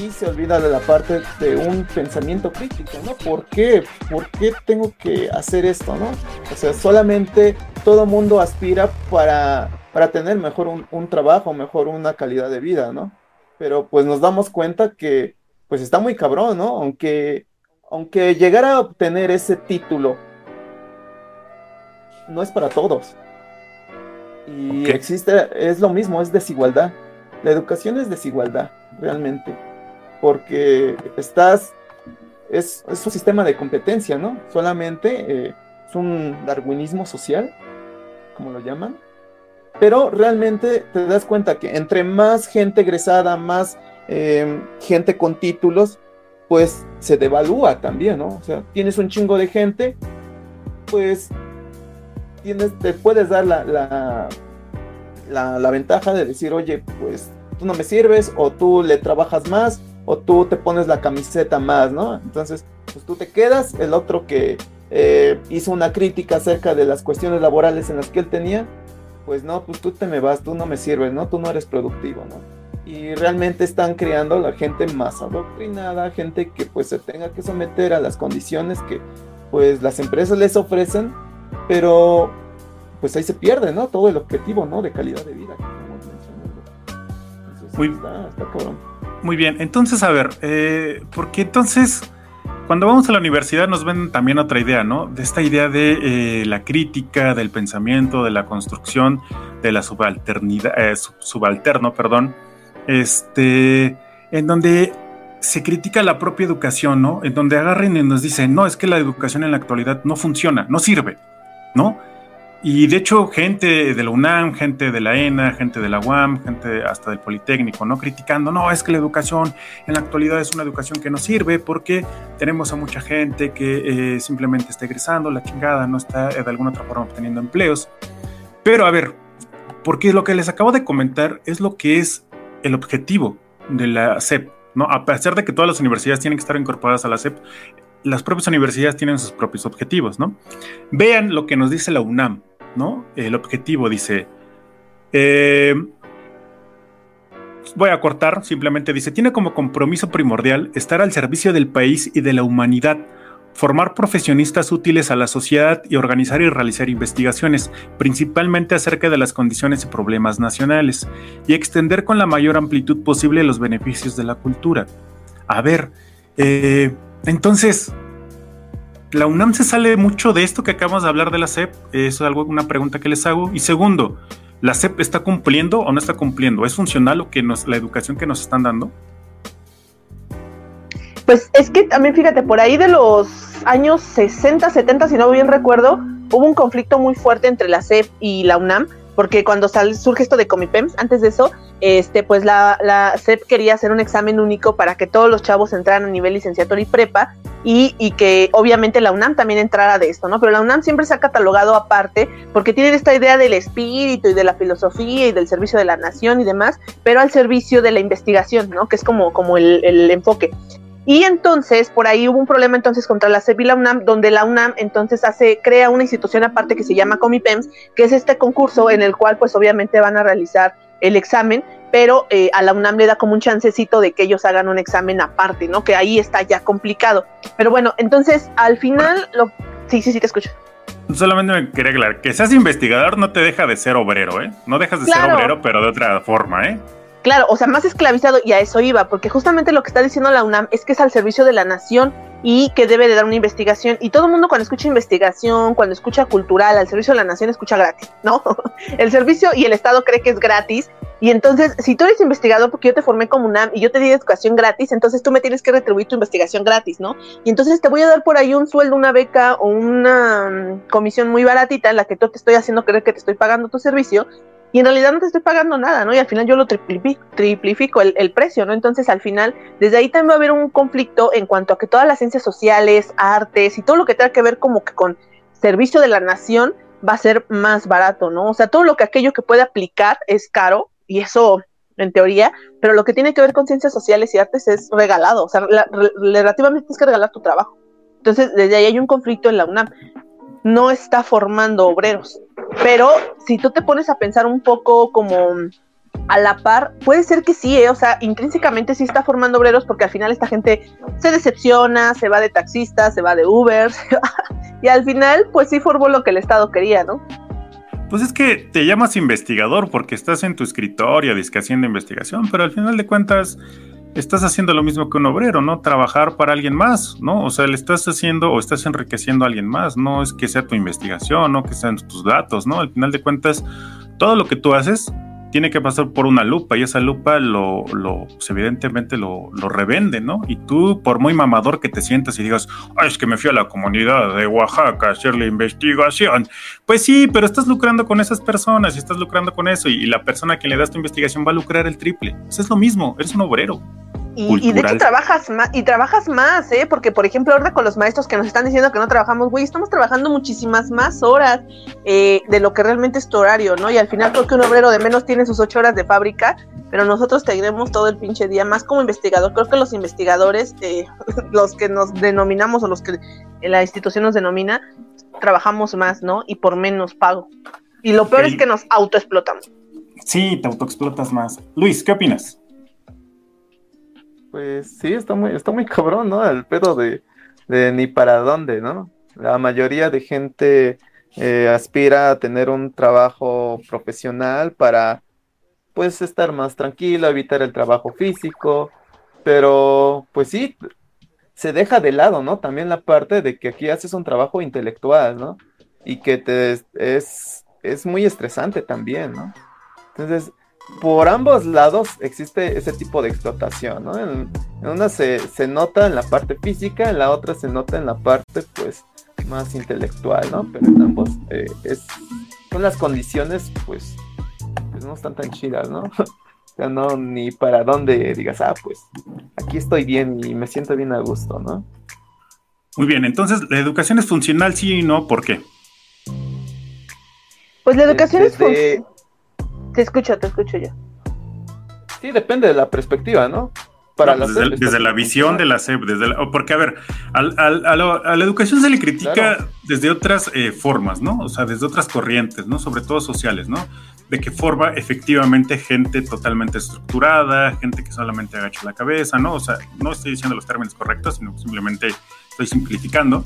Y se olvida de la parte de un pensamiento crítico, ¿no? ¿Por qué? ¿Por qué tengo que hacer esto, no? O sea, solamente todo mundo aspira para, para tener mejor un, un trabajo, mejor una calidad de vida, ¿no? Pero pues nos damos cuenta que pues está muy cabrón, ¿no? Aunque, aunque llegar a obtener ese título no es para todos. Y existe, es lo mismo, es desigualdad. La educación es desigualdad, realmente. Porque estás, es, un sistema de competencia, ¿no? Solamente eh, es un darwinismo social, como lo llaman. Pero realmente te das cuenta que entre más gente egresada, más Em, gente con títulos, pues se devalúa también, ¿no? O sea, tienes un chingo de gente, pues tienes, te puedes dar la, la, la, ventaja de decir, oye, pues tú no me sirves, o tú le trabajas más, o tú te pones la camiseta más, ¿no? Entonces, pues tú te quedas, el otro que eh, hizo una crítica acerca de las cuestiones laborales en las que él tenía, pues no, pues tú te me vas, tú no me sirves, ¿no? Tú no eres productivo, ¿no? y realmente están creando la gente más adoctrinada, gente que pues se tenga que someter a las condiciones que pues las empresas les ofrecen, pero pues ahí se pierde, ¿no? Todo el objetivo, ¿no? De calidad de vida muy, está, muy bien, entonces a ver, eh, porque entonces cuando vamos a la universidad nos ven también otra idea, ¿no? De esta idea de eh, la crítica, del pensamiento, de la construcción, de la subalternidad, eh, subalterno, perdón, este, en donde se critica la propia educación, ¿no? En donde agarren y nos dicen, no, es que la educación en la actualidad no funciona, no sirve, ¿no? Y de hecho, gente de la UNAM, gente de la ENA, gente de la UAM, gente hasta del Politécnico, ¿no? Criticando, no, es que la educación en la actualidad es una educación que no sirve porque tenemos a mucha gente que eh, simplemente está egresando, la chingada, no está de alguna otra forma obteniendo empleos. Pero a ver, porque lo que les acabo de comentar es lo que es el objetivo de la SEP. ¿no? A pesar de que todas las universidades tienen que estar incorporadas a la SEP, las propias universidades tienen sus propios objetivos. ¿no? Vean lo que nos dice la UNAM. ¿No? El objetivo dice... Eh, voy a cortar, simplemente dice, tiene como compromiso primordial estar al servicio del país y de la humanidad formar profesionistas útiles a la sociedad y organizar y realizar investigaciones, principalmente acerca de las condiciones y problemas nacionales, y extender con la mayor amplitud posible los beneficios de la cultura. A ver, eh, entonces, la UNAM se sale mucho de esto que acabamos de hablar de la SEP, eso es algo, una pregunta que les hago. Y segundo, ¿la SEP está cumpliendo o no está cumpliendo? ¿Es funcional lo que nos, la educación que nos están dando? Pues es que también fíjate, por ahí de los años 60, 70, si no bien recuerdo, hubo un conflicto muy fuerte entre la CEP y la UNAM, porque cuando surge esto de Comipems, antes de eso, este, pues la, la CEP quería hacer un examen único para que todos los chavos entraran a nivel licenciatura y prepa, y, y, que obviamente la UNAM también entrara de esto, ¿no? Pero la UNAM siempre se ha catalogado aparte porque tienen esta idea del espíritu y de la filosofía y del servicio de la nación y demás, pero al servicio de la investigación, ¿no? Que es como, como el, el enfoque. Y entonces, por ahí hubo un problema entonces contra la CEP y la UNAM, donde la UNAM entonces hace, crea una institución aparte que se llama Comipems, que es este concurso en el cual pues obviamente van a realizar el examen, pero eh, a la UNAM le da como un chancecito de que ellos hagan un examen aparte, ¿no? Que ahí está ya complicado. Pero bueno, entonces al final, lo... sí, sí, sí, te escucho. Solamente me quería aclarar, que seas investigador no te deja de ser obrero, ¿eh? No dejas de ser obrero, pero de otra forma, ¿eh? Claro, o sea, más esclavizado y a eso iba, porque justamente lo que está diciendo la UNAM es que es al servicio de la nación y que debe de dar una investigación. Y todo el mundo cuando escucha investigación, cuando escucha cultural, al servicio de la nación, escucha gratis, ¿no? el servicio y el Estado cree que es gratis. Y entonces, si tú eres investigador, porque yo te formé como UNAM y yo te di educación gratis, entonces tú me tienes que retribuir tu investigación gratis, ¿no? Y entonces te voy a dar por ahí un sueldo, una beca o una mm, comisión muy baratita en la que tú te estoy haciendo creer que te estoy pagando tu servicio y en realidad no te estoy pagando nada, ¿no? Y al final yo lo triplifico, el, precio, ¿no? Entonces al final, desde ahí también va a haber un conflicto en cuanto a que todas las ciencias sociales, artes y todo lo que tenga que ver como que con servicio de la nación va a ser más barato, ¿no? O sea, todo lo que aquello que puede aplicar es caro y eso en teoría, pero lo que tiene que ver con ciencias sociales y artes es regalado, o sea, relativamente tienes que regalar tu trabajo. Entonces, desde ahí hay un conflicto en la UNAM. No está formando obreros, pero si tú te pones a pensar un poco como a la par, puede ser que sí, ¿eh? o sea, intrínsecamente sí está formando obreros porque al final esta gente se decepciona, se va de taxista, se va de Uber, y al final pues sí formó lo que el Estado quería, ¿no? Pues es que te llamas investigador porque estás en tu escritorio, haciendo investigación, pero al final de cuentas estás haciendo lo mismo que un obrero, ¿no? Trabajar para alguien más, ¿no? O sea, le estás haciendo o estás enriqueciendo a alguien más, no es que sea tu investigación, no que sean tus datos, ¿no? Al final de cuentas, todo lo que tú haces tiene que pasar por una lupa y esa lupa lo, lo pues, evidentemente lo, revende, ¿no? Y tú, por muy mamador que te sientas y digas, Ay, es que me fui a la comunidad de Oaxaca a hacer la investigación, pues sí, pero estás lucrando con esas personas y estás lucrando con eso y, la persona a quien le das tu investigación va a lucrar el triple. Pues es lo mismo, eres un obrero. Y, de hecho trabajas más, y trabajas más, ¿eh? Porque, por ejemplo, ahora con los maestros que nos están diciendo que no trabajamos, güey, estamos trabajando muchísimas más horas eh, de lo que realmente es tu horario, ¿no? Y al final creo que un obrero de menos tiene sus ocho horas de fábrica, pero nosotros tenemos todo el pinche día, más como investigador. Creo que los investigadores, eh, los que nos denominamos o los que la institución nos denomina, trabajamos más, ¿no? Y por menos pago. Y lo peor es que nos autoexplotamos. Sí, te autoexplotas más. Luis, ¿qué opinas? Pues sí, está muy, está muy cabrón, ¿no? El pedo de, ni para dónde, ¿no? La mayoría de gente eh, aspira a tener un trabajo profesional para, pues, estar más tranquilo, evitar el trabajo físico, pero, pues sí, se deja de lado, ¿no? También la parte de que aquí haces un trabajo intelectual, ¿no? Y que te es, es muy estresante también, ¿no? Entonces, por ambos lados existe ese tipo de explotación, ¿no? En, una se, nota en la parte física, en la otra se nota en la parte, pues, más intelectual, ¿no? Pero en ambos eh, es, son las condiciones, pues, pues, no están tan chidas, ¿no? o sea, no, ni para dónde digas, ah, pues, aquí estoy bien y me siento bien a gusto, ¿no? Muy bien, entonces, ¿la educación es funcional, sí y no? ¿Por qué? Pues la educación es funcional te escucho, te escucho yo. Sí, depende de la perspectiva, ¿no? Para desde, la visión de la SEP, desde porque a ver, a, la educación se le critica desde otras eh, formas, ¿no? O sea, desde otras corrientes, ¿no? Sobre todo sociales, ¿no? De que forma efectivamente gente totalmente estructurada, gente que solamente agacha la cabeza, ¿no? O sea, no estoy diciendo los términos correctos, sino simplemente estoy simplificando.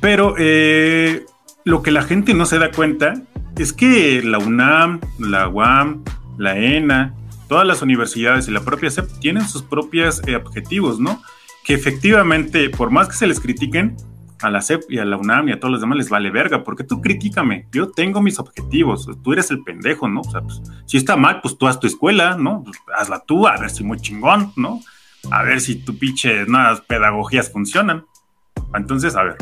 Pero eh, lo que la gente no se da cuenta es que la UNAM, la UAM, la ENA, todas las universidades y la propia SEP tienen sus propios eh, objetivos, ¿no? Que efectivamente, por más que se les critiquen, a la SEP y a la UNAM y a todos los demás les vale verga, porque tú critícame, yo tengo mis objetivos, tú eres el pendejo, ¿no? O sea, pues, si está mal, pues tú haz tu escuela, ¿no? Pues, hazla tú, a ver si muy chingón, ¿no? A ver si tu pinche, nuevas pedagogías funcionan. Entonces, a ver,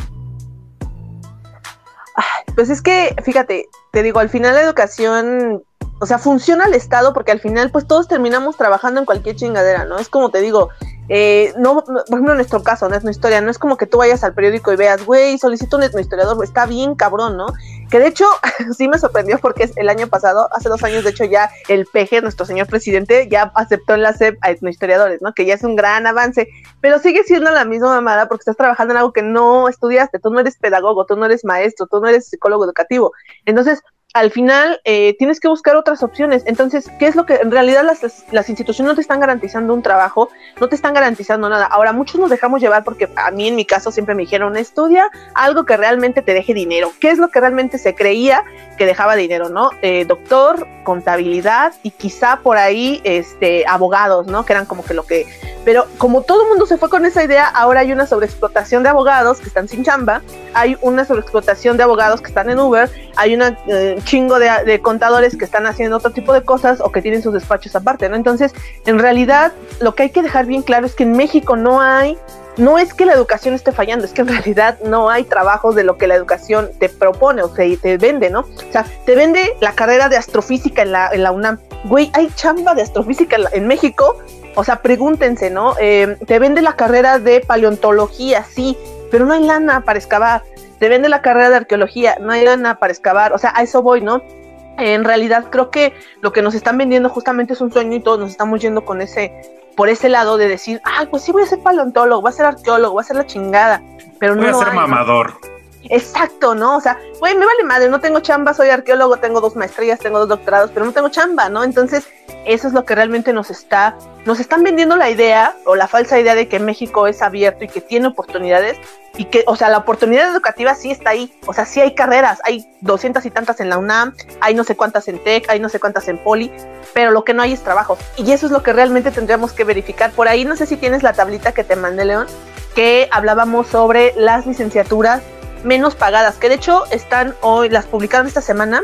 pues es que, fíjate, te digo, al final la educación, o sea, funciona el Estado porque al final pues todos terminamos trabajando en cualquier chingadera, ¿no? Es como te digo, eh, no, por ejemplo, en nuestro caso, no es una historia, no es como que tú vayas al periódico y veas, güey, solicito un historiador, está bien cabrón, ¿no? Que de hecho sí me sorprendió porque el año pasado, hace dos años, de hecho ya el PG, nuestro señor presidente, ya aceptó en la SEP a etnohistoriadores, ¿no? Que ya es un gran avance, pero sigue siendo la misma mamada porque estás trabajando en algo que no estudiaste, tú no eres pedagogo, tú no eres maestro, tú no eres psicólogo educativo. Entonces, al final eh, tienes que buscar otras opciones. Entonces, ¿qué es lo que en realidad las, instituciones no te están garantizando un trabajo, no te están garantizando nada? Ahora, muchos nos dejamos llevar porque a mí en mi caso siempre me dijeron, estudia algo que realmente te deje dinero. ¿Qué es lo que realmente se creía que dejaba dinero, no? Eh, doctor, contabilidad y quizá por ahí este, abogados, ¿no? Que eran como que lo que... Pero como todo el mundo se fue con esa idea, ahora hay una sobreexplotación de abogados que están sin chamba, hay una sobreexplotación de abogados que están en Uber, hay una... Eh, chingo de, contadores que están haciendo otro tipo de cosas o que tienen sus despachos aparte, ¿no? Entonces, en realidad, lo que hay que dejar bien claro es que en México no hay, no es que la educación esté fallando, es que en realidad no hay trabajos de lo que la educación te propone o sea, te vende, ¿no? O sea, te vende la carrera de astrofísica en la, en la UNAM. Güey, hay chamba de astrofísica en, México. O sea, pregúntense, ¿no? Eh, te vende la carrera de paleontología, sí, pero no hay lana para excavar te vende la carrera de arqueología, no hay lana para excavar, o sea, a eso voy, ¿no? En realidad creo que lo que nos están vendiendo justamente es un sueño y todos nos estamos yendo con ese, por ese lado de decir, ah, pues sí voy a ser paleontólogo, voy a ser arqueólogo, voy a ser la chingada, pero voy no. Voy a ser mamador. Exacto, ¿no? O sea, güey, me vale madre, no tengo chamba, soy arqueólogo, tengo dos maestrías, tengo dos doctorados, pero no tengo chamba, ¿no? Entonces, eso es lo que realmente nos está, nos están vendiendo la idea o la falsa idea de que México es abierto y que tiene oportunidades y que, o sea, la oportunidad educativa sí está ahí, o sea, sí hay carreras, hay doscientas y tantas en la UNAM, hay no sé cuántas en TEC, hay no sé cuántas en Poli, pero lo que no hay es trabajo. Y eso es lo que realmente tendríamos que verificar. Por ahí, no sé si tienes la tablita que te mandé, León, que hablábamos sobre las licenciaturas menos pagadas, que de hecho están hoy, las publicaron esta semana,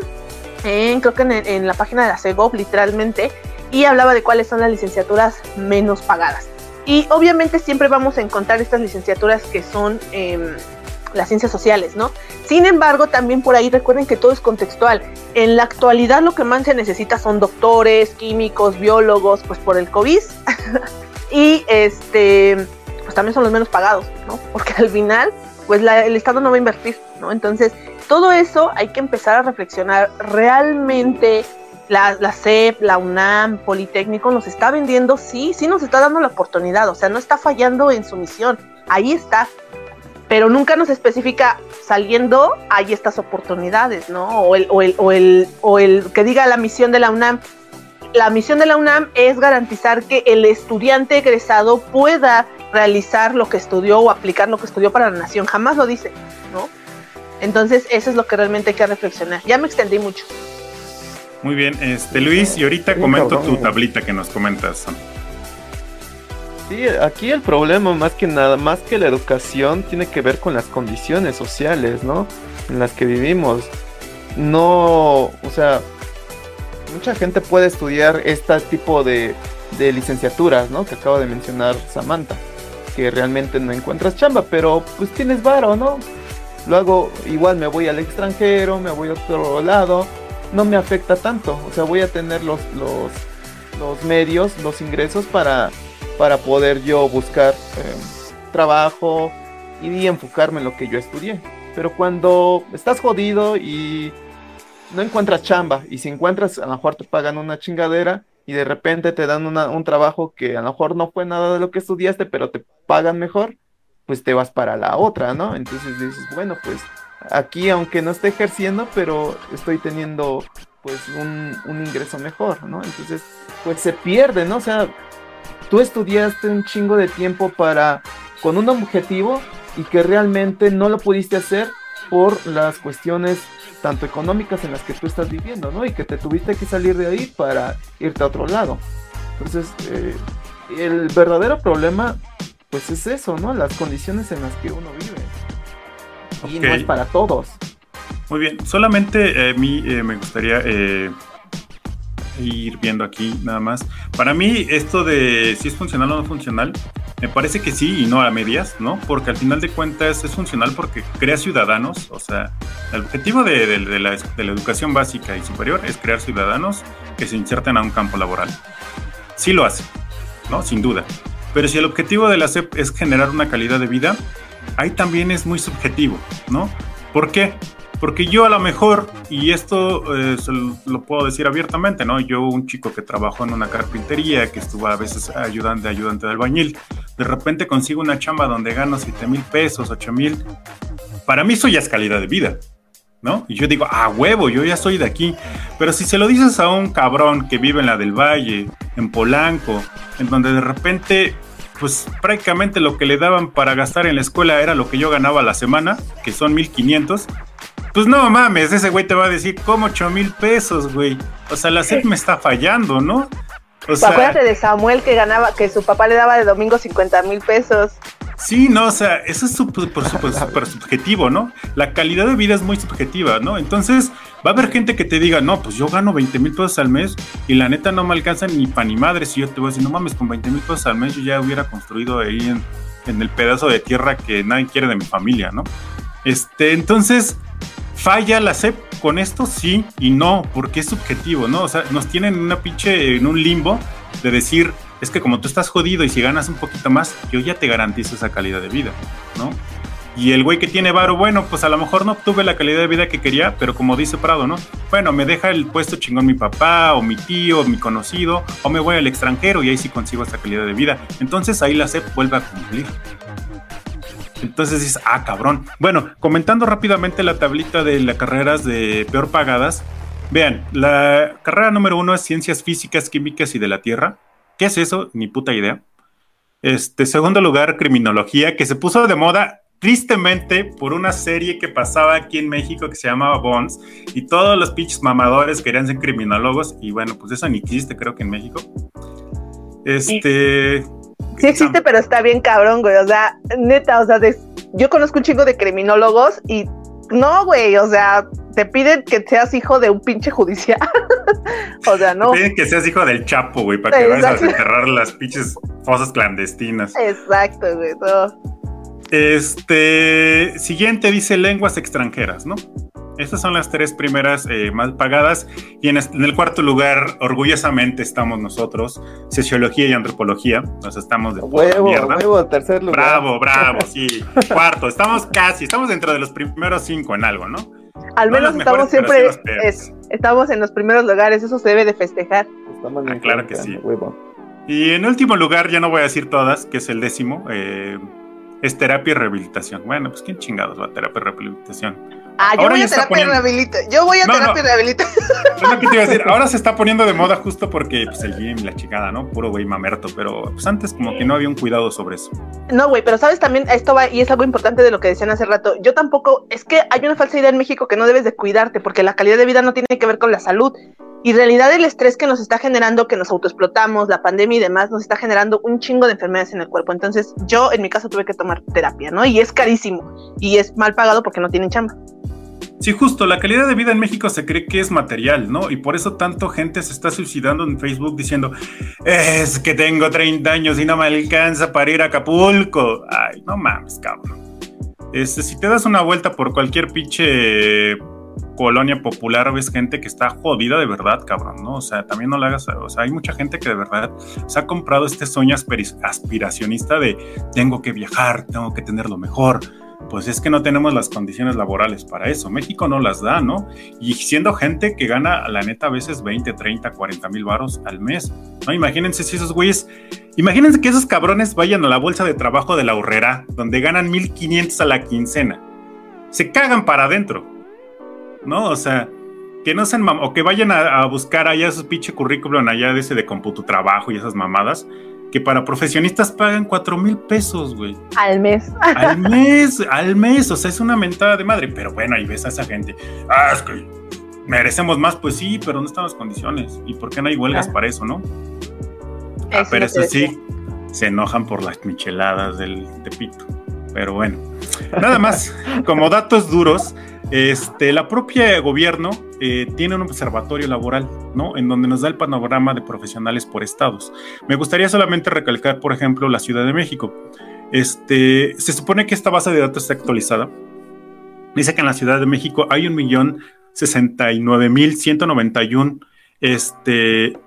en, creo que en, la página de la CEGOP, literalmente, y hablaba de cuáles son las licenciaturas menos pagadas. Y obviamente siempre vamos a encontrar estas licenciaturas que son em, las ciencias sociales, ¿no? Sin embargo, también por ahí recuerden que todo es contextual. En la actualidad lo que más se necesita son doctores, químicos, biólogos, pues por el COVID. y este, pues también son los menos pagados, ¿no? Porque al final pues el Estado no va a invertir, ¿no? Entonces, todo eso hay que empezar a reflexionar. Realmente la, la CEP, la UNAM, Politécnico nos está vendiendo, sí, sí nos está dando la oportunidad, o sea, no está fallando en su misión, ahí está. Pero nunca nos especifica saliendo, hay estas oportunidades, ¿no? O el, o el, o el, o el que diga la misión de la UNAM, la misión de la UNAM es garantizar que el estudiante egresado pueda realizar lo que estudió o aplicar lo que estudió para la nación. Jamás lo dice, ¿no? Entonces, eso es lo que realmente hay que reflexionar. Ya me extendí mucho. Muy bien, este Luis, y ahorita comento tu tablita que nos comentas. Sí, aquí el problema más que nada, más que la educación, tiene que ver con las condiciones sociales, ¿no? En las que vivimos. No, o sea, mucha gente puede estudiar este tipo de, de licenciaturas, ¿no? Que acaba de mencionar Samantha que realmente no encuentras chamba, pero pues tienes varo, ¿no? Luego igual me voy al extranjero, me voy a otro lado, no me afecta tanto, o sea, voy a tener los, los, los medios, los ingresos para, para poder yo buscar em, trabajo y enfocarme en lo que yo estudié. Pero cuando estás jodido y no encuentras chamba, y si encuentras, a lo mejor te pagan una chingadera, y de repente te dan un trabajo que a lo mejor no fue nada de lo que estudiaste, pero te pagan mejor, pues te vas para la otra, ¿no? Entonces dices, bueno, pues aquí aunque no esté ejerciendo, pero estoy teniendo pues un, un ingreso mejor, ¿no? Entonces, pues se pierde, ¿no? O sea, tú estudiaste un chingo de tiempo para, con un objetivo y que realmente no lo pudiste hacer por las cuestiones tanto económicas en las que tú estás viviendo, ¿no? Y que te tuviste que salir de ahí para irte a otro lado. Entonces, eh, el verdadero problema, pues es eso, ¿no? Las condiciones en las que uno vive. Y no es para todos. Muy bien, solamente eh, a mí eh, me gustaría ir viendo aquí nada más. Para mí, esto de si es funcional o no funcional, Me parece que sí y no a medias, ¿no? Porque al final de cuentas es funcional porque crea ciudadanos, o sea, el objetivo de, de- de la, de la educación básica y superior es crear ciudadanos que se inserten a un campo laboral. Sí lo hace, ¿no? Sin duda. Pero si el objetivo de la SEP es generar una calidad de vida, ahí también es muy subjetivo, ¿no? ¿Por qué? Porque yo a lo mejor, y esto eh, lo puedo decir abiertamente, ¿no? Yo, un chico que trabajó en una carpintería, que estuvo a veces ayudante, ayudante de albañil, de repente consigo una chamba donde gano 7 mil pesos, 8 mil. Para mí eso ya es calidad de vida, ¿no? Y yo digo, ah, huevo, yo ya soy de aquí. Pero si se lo dices a un cabrón que vive en la del Valle, en Polanco, en donde de repente, pues prácticamente lo que le daban para gastar en la escuela era lo que yo ganaba a la semana, que son 1500. Pues no mames, ese güey te va a decir, ¿cómo 8 mil pesos, güey? O sea, la SEP me está fallando, ¿no? O sea, Acuérdate de Samuel que ganaba, que su papá le daba de domingo 50 mil pesos. Sí, no, o sea, eso es súper subjetivo, ¿no? La calidad de vida es muy subjetiva, ¿no? Entonces, va a haber gente que te diga, no, pues yo gano 20 mil pesos al mes y la neta no me alcanza ni pa' ni madre. Si yo te voy a decir, no mames, con 20 mil pesos al mes yo ya hubiera construido ahí en, en el pedazo de tierra que nadie quiere de mi familia, ¿no? Este, entonces, ¿falla la SEP con esto? Sí y no, porque es subjetivo, ¿no? O sea, nos tienen en una pinche, en un limbo de decir, es que como tú estás jodido y si ganas un poquito más, yo ya te garantizo esa calidad de vida, ¿no? Y el güey que tiene varo, bueno, pues a lo mejor no obtuve la calidad de vida que quería, pero como dice Prado, ¿no? Bueno, me deja el puesto chingón mi papá, o mi tío, o mi conocido, o me voy al extranjero y ahí sí consigo esta calidad de vida. Entonces ahí la SEP vuelve a cumplir. Entonces dices, ah, cabrón. Bueno, comentando rápidamente la tablita de las carreras de peor pagadas. Vean, la carrera número uno es Ciencias Físicas, Químicas y de la Tierra. ¿Qué es eso? Ni puta idea. Este, segundo lugar, Criminología, que se puso de moda tristemente por una serie que pasaba aquí en México que se llamaba Bonds y todos los pinches mamadores querían ser criminólogos y bueno, pues eso ni existe creo que en México. Este... Sí existe, pero está bien cabrón, güey. O sea, neta, o sea, de- yo conozco un chingo de criminólogos y no, güey, o sea, te piden que seas hijo de un pinche judicial. o sea, no. Piden que seas hijo del Chapo, güey, para que vayas a Exacto. desenterrar las pinches fosas clandestinas. Exacto, güey. no. Este siguiente dice lenguas extranjeras, ¿no? Estas son las tres primeras eh, más pagadas. Y en, en el cuarto lugar, orgullosamente, estamos nosotros, sociología y antropología. Nos estamos de Huevo, mierda. huevo, tercer lugar. Bravo, bravo, sí. Cuarto, estamos casi, estamos dentro de los primeros cinco en algo, ¿no? Al No menos estamos mejores, siempre, sí es- estamos en los primeros lugares, eso se debe de festejar. Estamos Ah, bien claro que sí. Huevo. Y en último lugar, ya no voy a decir todas, que es el décimo, eh, es terapia y rehabilitación. Bueno, pues quién chingados va a terapia y rehabilitación. Ah, yo voy a poniendo- y rehabilitación. Yo voy a No, terapia y no. rehabilitación. Es lo que te iba a decir. Ahora se está poniendo de moda justo porque pues, el gym, la chingada, ¿no? Puro güey mamerto. Pero pues, antes como que no había un cuidado sobre eso. No, güey, pero sabes también, esto va, y es algo importante de lo que decían hace rato. Yo tampoco, es que hay una falsa idea en México que no debes de cuidarte, porque la calidad de vida no tiene que ver con la salud. Y en realidad el estrés que nos está generando, que nos autoexplotamos, la pandemia y demás, nos está generando un chingo de enfermedades en el cuerpo. Entonces, yo en mi caso tuve que tomar terapia, ¿no? Y es carísimo. Y es mal pagado porque no tienen chamba. Sí, justo, la calidad de vida en México se cree que es material, ¿no? Y por eso tanto gente se está suicidando en Facebook diciendo, es que tengo 30 años y no me alcanza para ir a Acapulco. Ay, no mames, cabrón. Este, si te das una vuelta por cualquier pinche colonia popular, ves gente que está jodida de verdad, cabrón, ¿no? O sea, también no le hagas, o sea, hay mucha gente que de verdad se ha comprado este sueño aspiracionista de tengo que viajar, tengo que tener lo mejor, pues es que no tenemos las condiciones laborales para eso. México no las da, ¿no? Y siendo gente que gana, la neta, a veces 20, 30, 40 mil varos al mes, ¿no? Imagínense si esos güeyes, imagínense que esos cabrones vayan a la bolsa de trabajo de la horrera, donde ganan 1500 a la quincena. Se cagan para adentro, ¿no? O sea, que no sean o que vayan a, buscar allá su pinche currículum allá de ese de computu trabajo y esas mamadas, que para profesionistas pagan 4 mil pesos, güey. Al mes. al mes, al mes, o sea, es una mentada de madre, pero bueno, ahí ves a esa gente, ah, es que merecemos más, pues sí, pero no están las condiciones, y por qué no hay huelgas para eso, ¿no? Ah, pero eso sí, se enojan por las micheladas del Tepito, pero bueno, nada más, como datos duros, este, la propia gobierno eh, tiene un observatorio laboral, ¿no? En donde nos da el panorama de profesionales por estados. Me gustaría solamente recalcar, por ejemplo, la Ciudad de México. Este, se supone que esta base de datos está actualizada. Dice que en la Ciudad de México hay un millón sesenta y nueve mil ciento noventa y un este,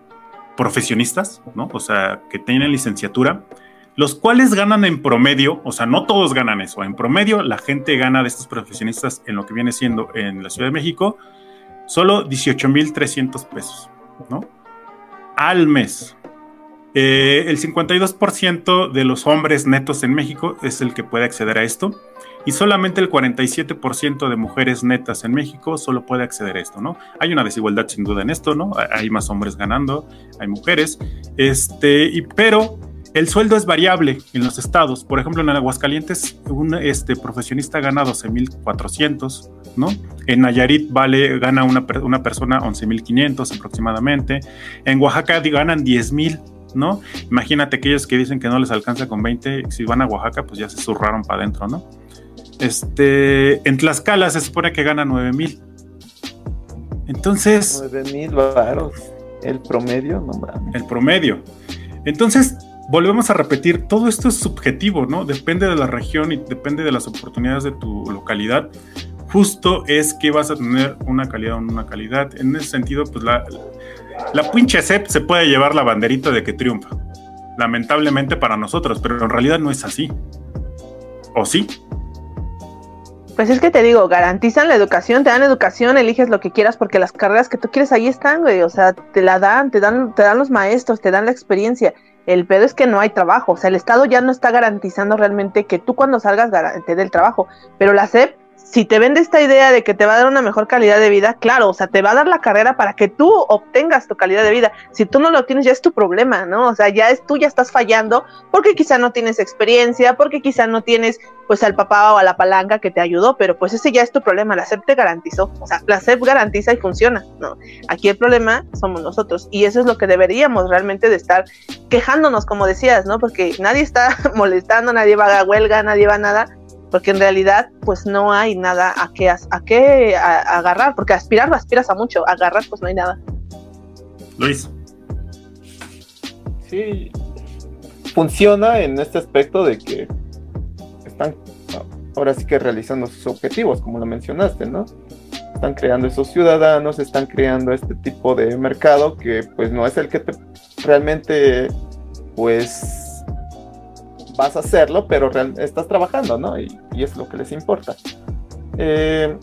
profesionistas, ¿no? O sea, que tienen licenciatura, los cuales ganan en promedio, o sea, no todos ganan eso, en promedio la gente gana de estos profesionistas en lo que viene siendo en la Ciudad de México solo 18.300 pesos, ¿no? Al mes. Eh, el 52% de los hombres netos en México es el que puede acceder a esto y solamente el 47% de mujeres netas en México solo puede acceder a esto, ¿no? Hay una desigualdad sin duda en esto, ¿no? Hay más hombres ganando, hay mujeres, este, y, pero el sueldo es variable en los estados. Por ejemplo, en Aguascalientes, un este, profesionista gana 12.400, ¿no? En Nayarit vale, gana una, una persona 11.500 aproximadamente. En Oaxaca ganan 10.000 ¿no? Imagínate aquellos que dicen que no les alcanza con 20, si van a Oaxaca, pues ya se zurraron para adentro, ¿no? Este, en Tlaxcala se supone que gana 9 mil. Entonces. 9 mil varos. El promedio, no mames. El promedio. Entonces, volvemos a repetir, todo esto es subjetivo, ¿no? Depende de la región y depende de las oportunidades de tu localidad. Justo es que vas a tener una calidad o una calidad. En ese sentido, pues la, la pinche CEP se puede llevar la banderita de que triunfa. Lamentablemente para nosotros, pero en realidad no es así. ¿O sí? Pues es que te digo, garantizan la educación, te dan educación, eliges lo que quieras porque las carreras que tú quieres ahí están, güey, o sea, te la dan, te dan, te dan los maestros, te dan la experiencia. El pedo es que no hay trabajo, o sea, el Estado ya no está garantizando realmente que tú cuando salgas te dé el trabajo, pero la SEP si te vende esta idea de que te va a dar una mejor calidad de vida, claro, o sea, te va a dar la carrera para que tú obtengas tu calidad de vida. Si tú no lo tienes, ya es tu problema, ¿no? O sea, ya es tú ya estás fallando porque quizá no tienes experiencia, porque quizá no tienes pues al papá o a la palanca que te ayudó, pero pues ese ya es tu problema, la SEP te garantizó, o sea, la SEP garantiza y funciona, ¿no? Aquí el problema somos nosotros y eso es lo que deberíamos realmente de estar quejándonos, como decías, ¿no? Porque nadie está molestando, nadie va a huelga, nadie va a nada, porque en realidad pues no hay nada a qué, a qué agarrar, porque aspirar aspiras a mucho, agarrar pues no hay nada. Luis. Sí, funciona en este aspecto de que están ahora sí que realizando sus objetivos, como lo mencionaste, ¿no? Están creando esos ciudadanos, están creando este tipo de mercado que pues no es el que te realmente pues vas a hacerlo, pero estás trabajando, ¿no? Y, es lo que les importa. Eh,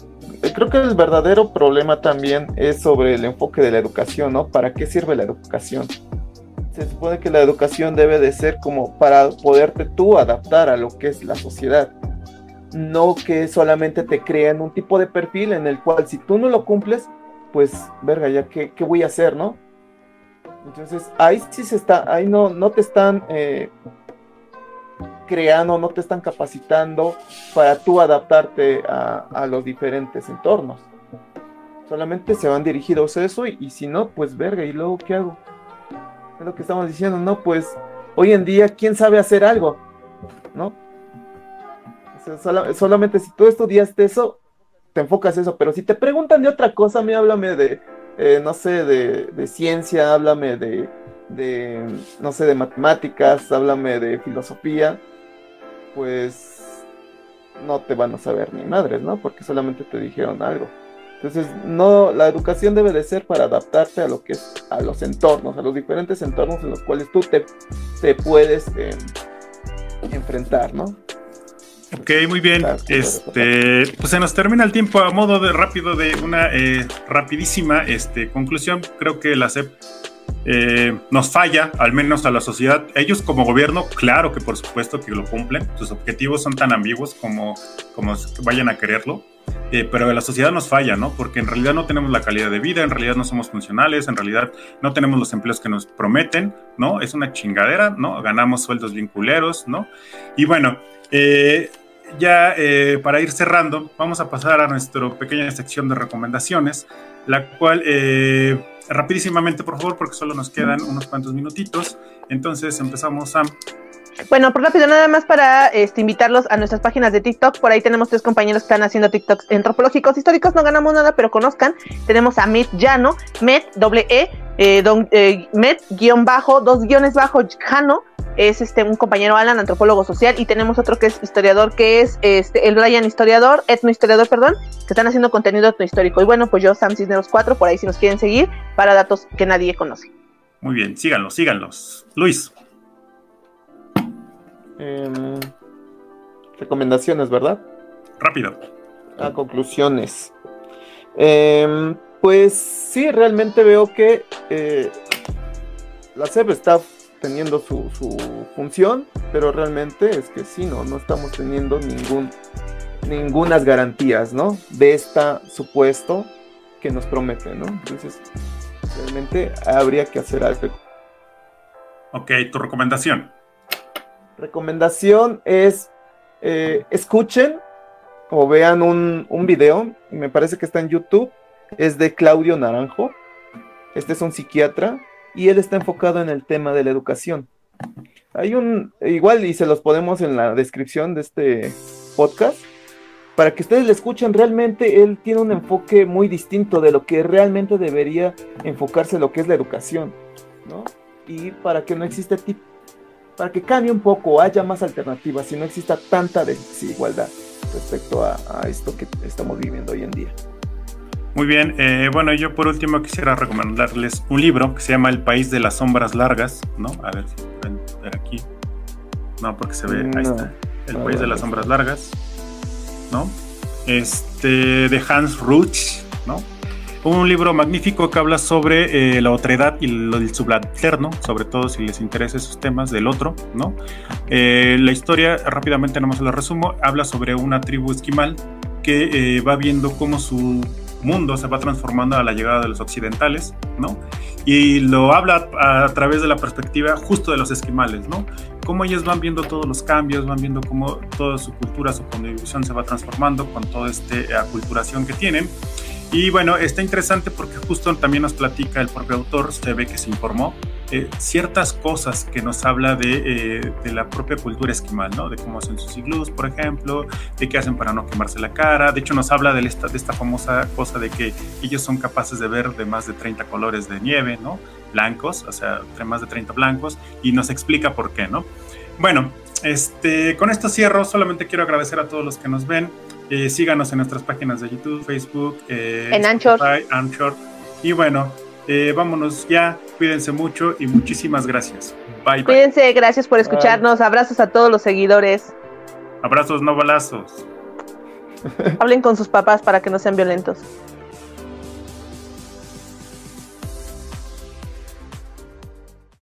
creo que el verdadero problema también es sobre el enfoque de la educación, ¿no? ¿Para qué sirve la educación? Se supone que la educación debe de ser como para poderte tú adaptar a lo que es la sociedad. No que solamente te creen un tipo de perfil en el cual si tú no lo cumples, pues, verga, ya qué, qué voy a hacer, ¿no? Entonces, ahí sí se está, ahí no, no te están eh, creando, no te están capacitando para tú adaptarte a, los diferentes entornos. Solamente se van dirigidos a eso y, si no, pues verga, ¿y luego qué hago? Es lo que estamos diciendo, ¿no? Pues hoy en día, ¿quién sabe hacer algo? ¿No? solamente si tú estudiaste eso, te enfocas eso, pero si te preguntan de otra cosa, mí háblame de, eh, no sé, de, ciencia, háblame de, de, no sé, de matemáticas, háblame de filosofía, pues no te van a saber ni madres, ¿no? Porque solamente te dijeron algo. Entonces, no, la educación debe de ser para adaptarte a lo que es, a los entornos, a los diferentes entornos en los cuales tú te, te puedes eh, enfrentar, ¿no? Ok, muy bien. Este, pues se nos termina el tiempo a modo de rápido de una eh, rapidísima este, conclusión. Creo que la CEP eh, nos falla, al menos a la sociedad. Ellos como gobierno, claro que por supuesto que lo cumplen, sus objetivos son tan ambiguos como, como vayan a quererlo, eh, pero la sociedad nos falla, ¿no? Porque en realidad no tenemos la calidad de vida, en realidad no somos funcionales, en realidad no tenemos los empleos que nos prometen, ¿no? Es una chingadera, ¿no? Ganamos sueldos bien culeros, ¿no? Y bueno, eh, ya para ir cerrando, vamos a pasar a nuestra pequeña sección de recomendaciones, la cual rapidísimamente, por favor, porque solo nos quedan unos cuantos minutitos. Entonces empezamos a... Bueno, por rápido, nada más para este, invitarlos a nuestras páginas de TikTok. Por ahí tenemos tres compañeros que están haciendo TikToks antropológicos históricos. No ganamos nada, pero conozcan. Tenemos a Met Llano, Met doble E, eh, don, eh, Met guion bajo, dos guiones bajo Jano. Es este un compañero Alan, antropólogo social, y tenemos otro que es historiador, que es este el Brian historiador, etnohistoriador, perdón, que están haciendo contenido etnohistórico. Y bueno, pues yo, Sam Cisneros 4, por ahí si nos quieren seguir, para datos que nadie conoce. Muy bien, síganlos, síganlos. Luis. Em, recomendaciones, ¿verdad? Rápido. A conclusiones. Em, pues sí, realmente veo que eh, la SEP está teniendo su, su, función, pero realmente es que sí, no, no estamos teniendo ningún, ningunas garantías, ¿no? De esta supuesto que nos promete, ¿no? Entonces, realmente habría que hacer algo. Ok, tu recomendación. Recomendación es eh, escuchen o vean un, un video, me parece que está en YouTube, es de Claudio Naranjo. Este es un psiquiatra y él está enfocado en el tema de la educación. Hay un, igual y se los ponemos en la descripción de este podcast, para que ustedes le escuchen, realmente él tiene un enfoque muy distinto de lo que realmente debería enfocarse lo que es la educación, ¿no? Y para que no exista para que cambie un poco, haya más alternativas y no exista tanta desigualdad respecto a esto que estamos viviendo hoy en día. Muy bien, eh, bueno, yo por último quisiera recomendarles un libro que se llama El País de las Sombras Largas, ¿no? A ver si pueden ver aquí. No, porque se ve, ahí está. El País de las Sombras Largas, ¿no? Este, de Hans Rutsch, ¿no? Un libro magnífico que habla sobre eh, la otredad y el subalterno, sobre todo si les interesa esos temas del otro, ¿no? Eh, la historia, rápidamente nomás lo resumo, habla sobre una tribu esquimal que eh, va viendo cómo su mundo se va transformando a la llegada de los occidentales, ¿no? Y lo habla a, través de la perspectiva justo de los esquimales, ¿no? Cómo ellos van viendo todos los cambios, van viendo cómo toda su cultura, su condición se va transformando con toda esta aculturación que tienen. Y bueno, está interesante porque justo también nos platica el propio autor, se ve que se informó, eh, ciertas cosas que nos habla de, eh, de, la propia cultura esquimal, ¿no? De cómo hacen sus iglús, por ejemplo, de qué hacen para no quemarse la cara. De hecho, nos habla de esta, de esta famosa cosa de que ellos son capaces de ver de más de 30 colores de nieve, ¿no? Blancos, o sea, de más de 30 blancos, y nos explica por qué, ¿no? Bueno, este, con esto cierro, solamente quiero agradecer a todos los que nos ven. Eh, síganos en nuestras páginas de YouTube, Facebook, eh, en Anchor. Anchor. Y bueno, eh, vámonos ya, cuídense mucho y muchísimas gracias. Bye, bye. Cuídense, gracias por escucharnos. Abrazos a todos los seguidores. Abrazos, no balazos. Hablen con sus papás para que no sean violentos.